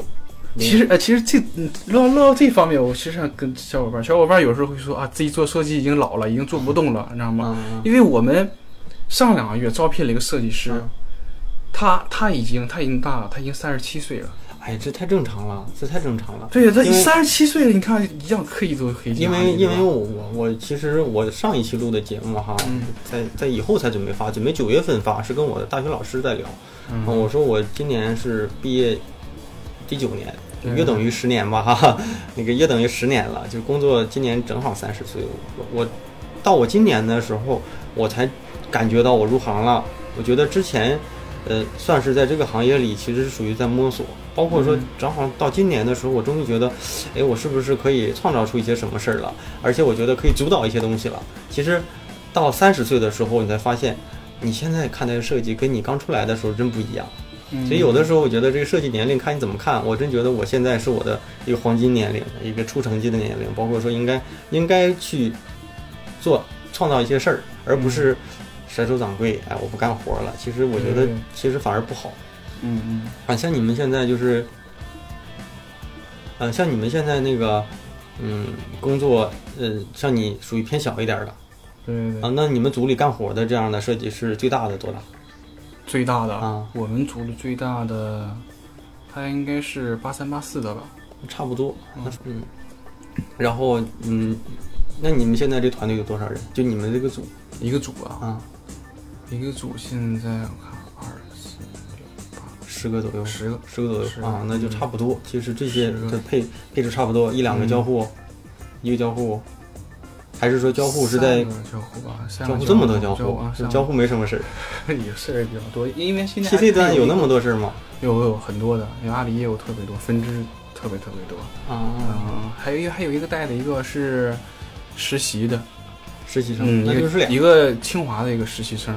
其实，呃，其实这嗯唠唠到这方面，我其实想跟小伙伴，小伙伴有时候会说啊，自己做设计已经老了，已经做不动了，你知道吗？嗯因为我们上两个月招聘了一个设计师，嗯他他已经他已经大了，他已经三十七岁了。哎，这太正常了，这太正常了。对呀，他三十七岁了，你看一样可以做可以进因为因为我我我其实我上一期录的节目哈，嗯在在以后才准备发，准备九月份发，是跟我的大学老师在聊。嗯嗯，我说我今年是毕业第九年，对约等于十年吧，哈哈，那个约等于十年了，就工作今年正好三十岁。我我到我今年的时候，我才感觉到我入行了。我觉得之前，呃，算是在这个行业里，其实是属于在摸索。包括说嗯，正好到今年的时候，我终于觉得，哎，我是不是可以创造出一些什么事儿了？而且我觉得可以主导一些东西了。其实到三十岁的时候，你才发现，你现在看待的设计跟你刚出来的时候真不一样。嗯。所以有的时候我觉得这个设计年龄看你怎么看，我真觉得我现在是我的一个黄金年龄，一个出成绩的年龄，包括说应该应该去做创造一些事儿，而不是甩手掌柜，哎，我不干活了。其实我觉得其实反而不好。嗯。嗯。啊，像你们现在就是，呃，像你们现在那个，嗯，工作，呃，像你属于偏小一点儿的。对，啊，那你们组里干活的这样的设计师最大的多大？最大的啊，我们组里最大的，他应该是八三八四的吧？差不多，嗯。嗯，然后嗯，那你们现在这团队有多少人？就你们这个组。一个组啊，啊，一个组现在我看二四六八十个左右，十个，十个左右。个。啊，那就差不多。其实这些的配配置差不多，一两个交互，一个交互，还是说交互是在交互吧？交互这么多交交互啊，，是交互没什么事儿。也是比较多，因为现在 PC 端有那么多，事儿吗？有有很多的，因为阿里业务特别多，分支特别特别多。啊，嗯，还有一个还有一个带的一个是实习的，实习生那就是俩一个清华的一个实习生，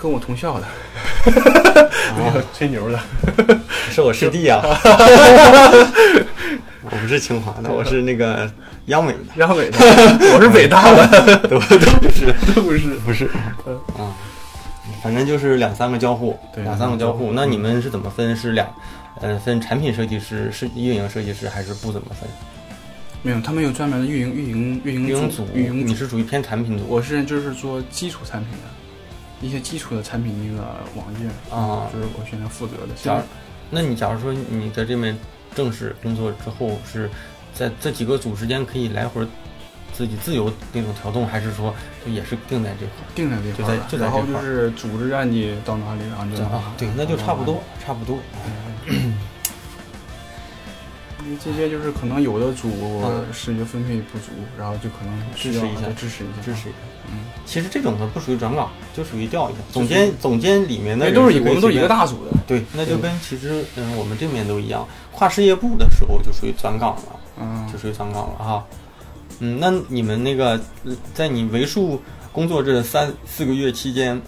跟我同校的，啊，吹牛的。是我师弟啊。我不是清华的，我是那个央美的，央美的，我是北大的，都都不是，都不是。不是嗯啊。反正就是两三个交互，对两三个交互。那你们是怎么分？是两，呃，分产品设计师、是运营设计师，还是不怎么分？没有，他们有专门的运营运营运营运营组，运营组。你是属于偏产品组我是就是做基础产品的，一些基础的产品那个网页啊就是我现在负责的。假如，那你假如说你在这边正式工作之后，是在这几个组之间可以来回自己自由那种调动，还是说就也是定在这块儿？定在这块儿，就在就在然后就是组织让你到哪里，然后就啊，对，那就差不多，差不多。因为这些就是可能有的组嗯视觉分配不足，然后就可能支持一下支持一下，支持一下。嗯，其实这种的不属于转岗，就属于调一下。总监总监里面的我们都是一个大组的，对，那就跟其实嗯我们这边都一样，跨事业部的时候就属于转岗了，嗯就，属于转岗了哈。嗯，那你们那个呃在你为数工作这三四个月期间，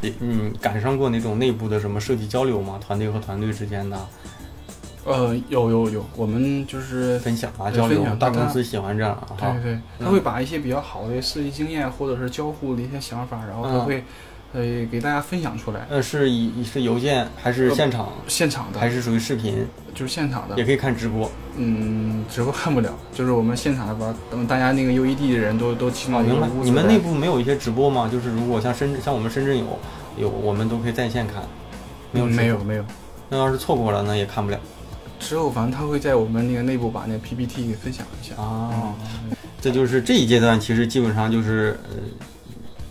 也嗯赶上过那种内部的什么设计交流吗？团队和团队之间的呃，有有有，我们就是分享啊交流大公司喜欢这样啊。对对，他会把一些比较好的设计经验或者是交互的一些想法，然后他嗯会呃给大家分享出来，呃，是以是邮件还是现场，现场的还是属于视频？就是现场的也，可以看直播。嗯，直播看不了，就是我们现场的吧等大家那个 UED 的人都都起码明白。你们内部没有一些直播吗？就是如果像深圳，像我们深圳有有，我们都可以在线看。没有嗯没有没有，那要是错过了，那也看不了之后反正他会在我们那个内部把那个 PPT 给分享一下。啊。这就是这一阶段，其实基本上就是呃，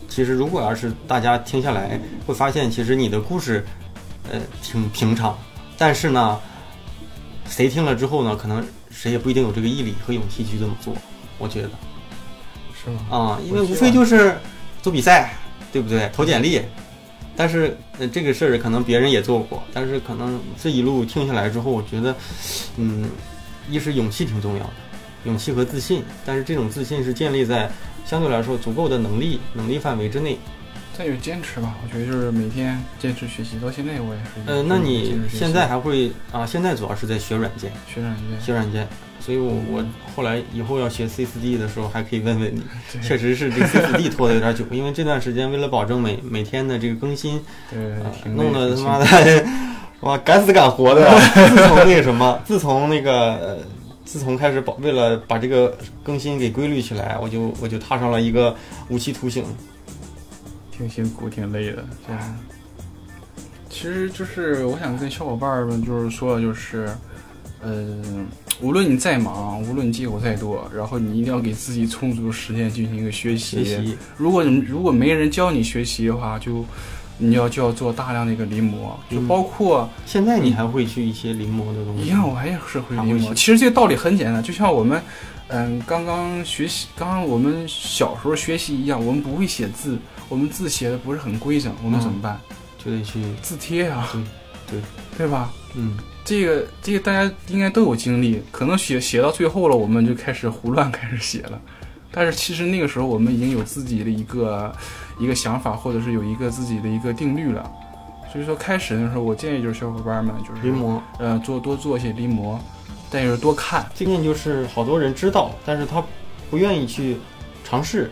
其实如果要是大家听下来，会发现其实你的故事呃挺平常，但是呢，谁听了之后呢，可能谁也不一定有这个毅力和勇气去这么做。我觉得是吗？啊，因为无非就是做比赛，对不对？投简历。但是呃，这个事儿可能别人也做过，但是可能这一路听下来之后，我觉得，嗯，一是勇气挺重要的，勇气和自信，但是这种自信是建立在相对来说足够的能力能力范围之内。再有坚持吧，我觉得就是每天坚持学习，到现在我也是。呃，那你现在还会啊？现在主要是在学软件，学软件？学软件，所以我我后来以后要学 C 四 D 的时候，还可以问问你。确实是这个 C 四 D 拖的有点久，因为这段时间为了保证每每天的这个更新，对弄得他妈的，哇，赶死赶活的。自从那个什么，自从那个，呃自从开始保为了把这个更新给规律起来，我就我就踏上了一个无期徒刑。挺辛苦，挺累的。这样，其实就是我想跟小伙伴们就是说，就是，呃，无论你再忙，无论你借口再多，然后你一定要给自己充足的时间进行一个学习。学习，如果你如果没人教你学习的话，就你要就要做大量的一个临摹，就嗯包括现在你还会去一些临摹的东西？一样，我还是会临摹。其实这个道理很简单，就像我们，嗯，刚刚学习，刚刚我们小时候学习一样，我们不会写字，我们字写的不是很规整，我们怎么办？就得去，字帖啊，对对对吧？嗯，这个这个大家应该都有经历，可能写写到最后了，我们就开始胡乱开始写了。但是其实那个时候我们已经有自己的一个一个想法，或者是有一个自己的一个定律了。所以说开始的时候，我建议就是小伙伴们就是临摹。呃做多做一些临摹，但是多看。这件就是好多人知道，但是他不愿意去尝试。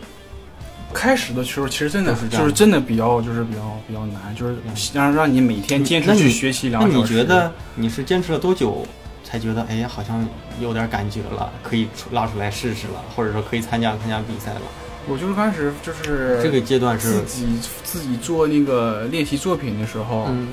开始的时候其实真的就是就是真的比较就是比较比较难，就是让让你每天坚持去学习两那个小时。你觉得你是坚持了多久才觉得哎呀好像有点感觉了，可以出拉出来试试了，或者说可以参加参加比赛了？我就是开始就是这个阶段是自己自己做那个练习作品的时候，嗯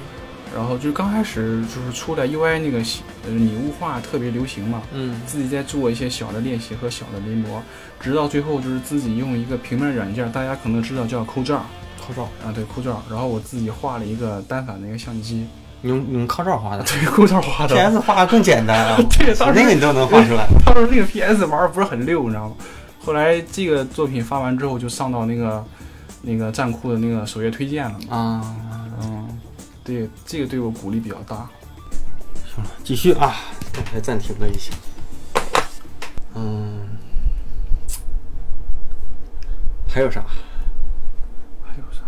然后就是刚开始就是出来 UI 那个呃拟物化特别流行嘛，嗯自己在做一些小的练习和小的临摹，直到最后就是自己用一个平面软件，大家可能知道叫抠照，靠照，啊，对，酷照，然后我自己画了一个单反的一个相机，你用你用靠照画的对，酷照画的。，PS 画的更简单啊，对当时那个你都能画出来。当时那个 PS 玩的不是很溜，你知道吗？后来这个作品发完之后，就上到那个那个站酷的那个首页推荐了嘛。啊，嗯，对，这个对我鼓励比较大。行了，继续啊，刚才暂停了一下。嗯，还有啥？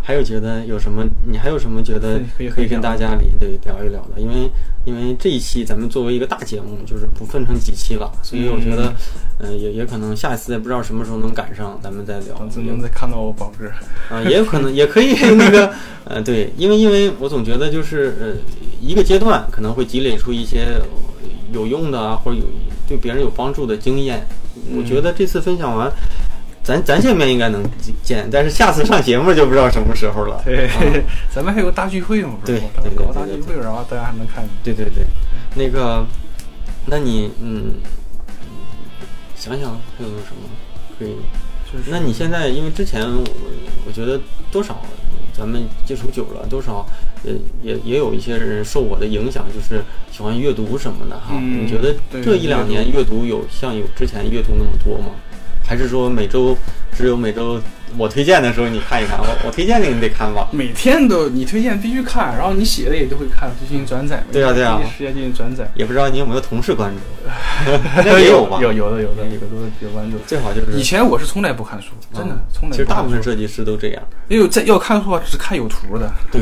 还有觉得有什么？你还有什么觉得可以跟大家里对聊一聊的？因为因为这一期咱们作为一个大节目，就是不分成几期了，所以我觉得，嗯、也也可能下一次也不知道什么时候能赶上，咱们再聊。等能再看到我宝哥。啊，也有可能，也可以 那个，呃，对，因为因为我总觉得就是呃，一个阶段可能会积累出一些呃有用的啊，或者有对别人有帮助的经验。我觉得这次分享完，咱咱见面应该能见，但是下次上节目就不知道什么时候了。对啊，咱们还有个大聚会嘛，不是对搞大对对聚会，然后大家还能看见。对对对，那个，那你嗯，想想还有什么可以？就是那你现在，因为之前我我觉得多少咱们接触久了，多少呃也也有一些人受我的影响，就是喜欢阅读什么的哈。嗯你觉得这一两年阅读有像有之前阅读那么多吗？还是说每周只有每周我推荐的时候你看一看？我我推荐的你得看吧？每天都你推荐必须看，然后你写的也都会看，就进行转载嘛。对啊对啊时间进行转载。也不知道你有没有同事关注？那也有吧？有有的有的有的都有关注。最好就是以前我是从来不看书，真的啊从来。其实大部分设计师都这样。因为在要看书啊，只看有图的。对，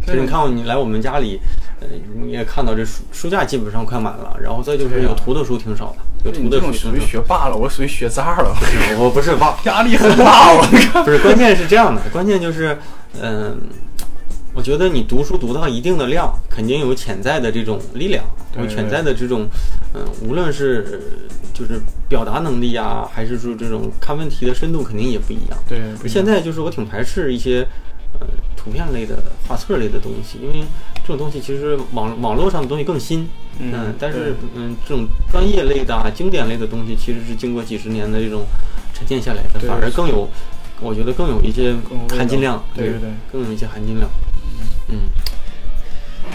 其对实你看过你来我们家里，呃，你也看到这书书架基本上快满了，然后再就是有图的书挺少的，你这种属于学霸了，我属于学渣了，的。我不是吧？压力很大。我不是，关键是这样的，关键就是，嗯、我觉得你读书读到一定的量，肯定有潜在的这种力量，有潜在的这种，嗯、无论是呃就是表达能力啊，还是说这种看问题的深度，肯定也不一样。对，现在就是我挺排斥一些呃图片类的、画册类的东西，因为这种东西其实网网络上的东西更新，嗯但是嗯这种专业类的、啊、经典类的东西，其实是经过几十年的这种沉淀下来的，反而更有，我觉得更有一些含金量，对对对更有一些含金量。嗯，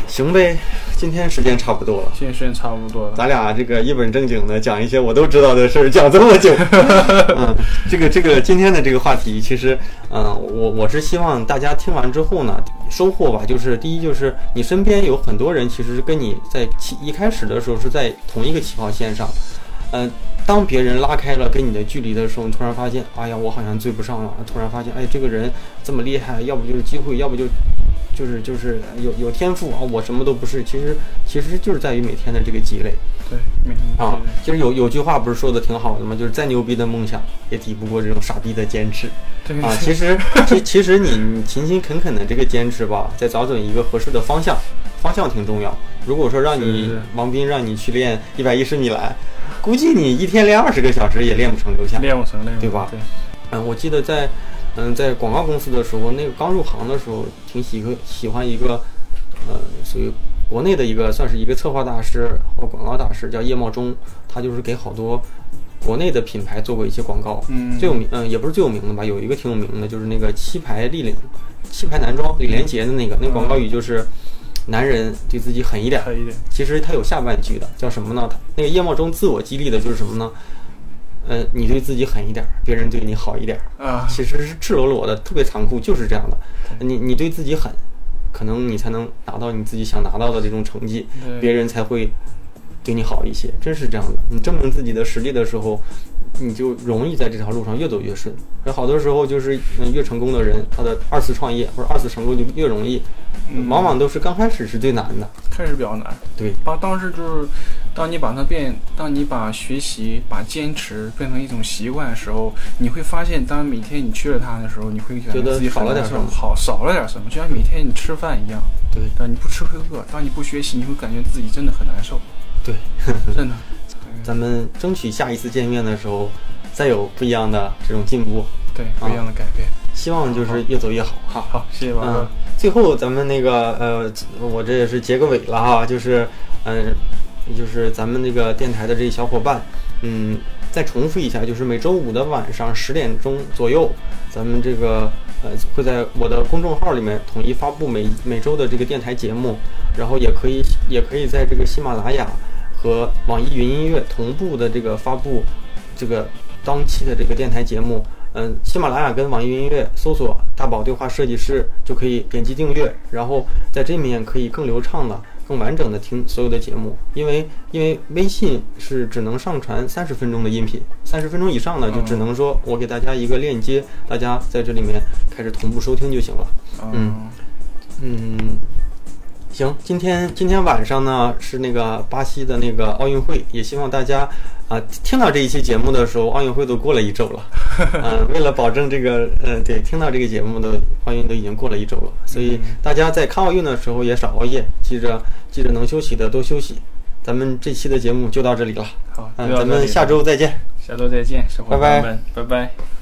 行呗，今天时间差不多了。今天时间差不多了。咱俩这个一本正经的讲一些我都知道的事儿，讲这么久，嗯，这个这个今天的这个话题，其实，嗯，我我是希望大家听完之后呢，收获吧，就是第一就是你身边有很多人，其实跟你在起一开始的时候是在同一个起跑线上，嗯，当别人拉开了跟你的距离的时候，你突然发现，哎呀，我好像追不上了，突然发现，哎，这个人这么厉害，要不就是机会，要不就。就是就是有有天赋啊，我什么都不是。其实其实就是在于每天的这个积累。对，每天啊，其实有有句话不是说的挺好的吗？就是再牛逼的梦想，也抵不过这种傻逼的坚持对啊。其实，其其实你你勤勤恳恳的这个坚持吧，再找准一个合适的方向，方向挺重要。如果说让你是是王斌让你去练一百一十米栏，估计你一天练二十个小时也练不成留下。练不成，练不成对吧对，嗯，我记得在嗯在广告公司的时候，那个刚入行的时候，挺喜个喜欢一个呃属于国内的一个算是一个策划大师或广告大师，叫叶茂中，他就是给好多国内的品牌做过一些广告，嗯最有名嗯也不是最有名的吧，有一个挺有名的，就是那个七牌立领七牌男装李连杰的那个，那个广告语就是。男人对自己狠一点。其实他有下半句的，叫什么呢？他那个叶茂中自我激励的就是什么呢？呃，你对自己狠一点，别人对你好一点。啊，其实是赤裸裸的，特别残酷，就是这样的。你你对自己狠，可能你才能达到你自己想达到的这种成绩，别人才会对你好一些。真是这样的。你证明自己的实力的时候，你就容易在这条路上越走越顺。而好多时候就是，嗯，越成功的人，他的二次创业或者二次成功就越容易，嗯往往都是刚开始是最难的。开始比较难。对，把当时就是，当你把它变，当你把学习、把坚持变成一种习惯的时候，你会发现，当每天你缺了它的时候，你会感觉得自己少了点什么好少了点什么，就像每天你吃饭一样。对但你不吃会饿，当你不学习，你会感觉自己真的很难受，对，真的。咱们争取下一次见面的时候，再有不一样的这种进步。对，不一样的改变。希望就是越走越好哈。好，谢谢宝嗯哥。，最后咱们那个呃，我这也是结个尾了哈，就是嗯、也就是咱们那个电台的这小伙伴，嗯，再重复一下，就是每周五的晚上十点钟左右，咱们这个呃，会在我的公众号里面统一发布每每周的这个电台节目，然后也可以也可以在这个喜马拉雅和网易云音乐同步的这个发布这个当期的这个电台节目。嗯，喜马拉雅跟网易云音乐搜索“大宝对话设计师”就可以点击订阅，然后在这面可以更流畅的、更完整的听所有的节目。因为因为微信是只能上传三十分钟的音频，三十分钟以上呢就只能说我给大家一个链接，大家在这里面开始同步收听就行了。嗯嗯，行，今天今天晚上呢是那个巴西的那个奥运会，也希望大家啊听到这一期节目的时候，奥运会都过了一周了。嗯，为了保证这个，呃，对，听到这个节目的奥运都已经过了一周了，所以大家在看奥运的时候也少熬夜，记着记着能休息的多休息。咱们这期的节目就到这里了，好，咱们下周再见。下周再见，拜拜拜拜。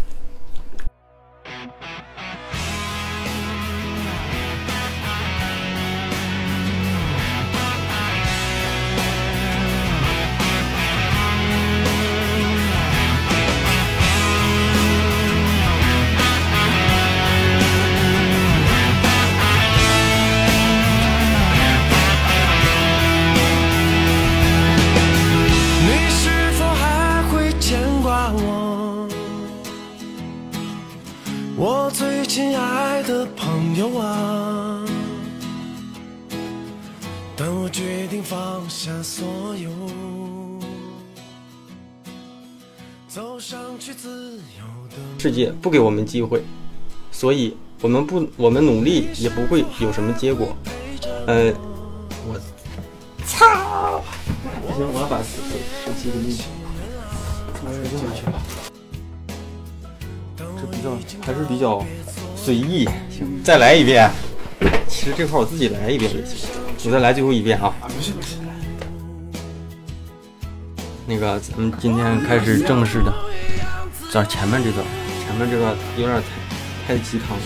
界不给我们机会，所以我们不我们努力也不会有什么结果。呃，我操！不行，我要把手手机给你我要用回去了。这比较还是比较随意。行，再来一遍。其实这块我自己来一遍也行。我再来最后一遍啊。啊，不是不是，那个，咱们今天开始正式的，这前面这段，前面这个有点太太鸡汤了。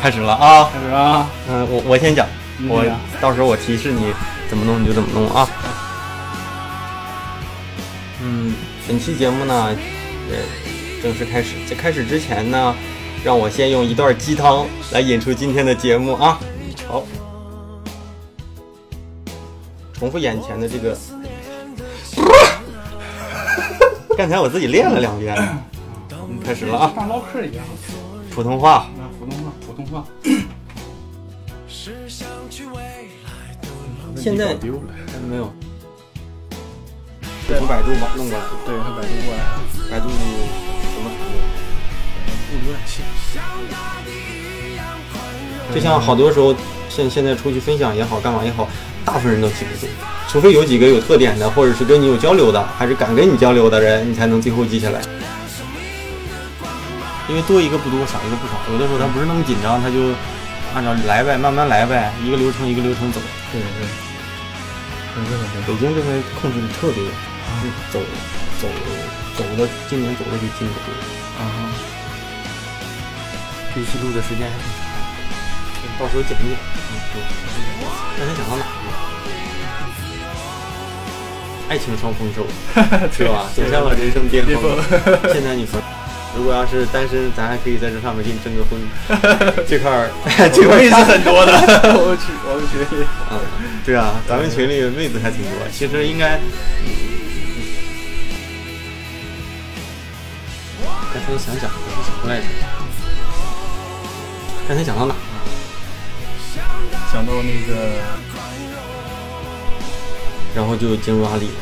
开始了啊！开始啊！嗯、我我先讲，我到时候我提示你怎么弄你就怎么弄啊。嗯，本期节目呢，呃，正式开始。在开始之前呢，让我先用一段鸡汤来引出今天的节目啊。好，重复眼前的这个。刚才我自己练了两遍，嗯开始了啊！像唠嗑一样。普通话，啊，普通话，普通话。是想去未来的路。现在丢了。没有，从百度网弄过来。对，他百度过来。百度什么查的？有点像。就像好多时候，现现在出去分享也好，干嘛也好，大部分人都记不住，除非有几个有特点的，或者是跟你有交流的，还是敢跟你交流的人，你才能最后记下来。因为多一个不多，少一个不少，有的时候他不是那么紧张，他就按照来呗，慢慢来呗，一个流程一个流程走。对对。很热很北京这边控制的特别，走走走的，今年走的比今年多。啊。这期录的时间还挺长，到时候剪一剪。刚才讲到哪了？爱情双丰收，是吧？走向了人生巅峰。现在你说，如果要是单身，咱还可以在这上面给你征个婚。这块儿，这块儿妹子很多的。我去，我们群里。啊，对啊，咱们群里妹子还挺多。其实应该，刚才想讲什么来着？刚才讲到哪儿了？讲到那个，然后就进入阿里了。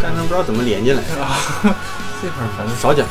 刚才不知道怎么连进来，这块儿反正少讲。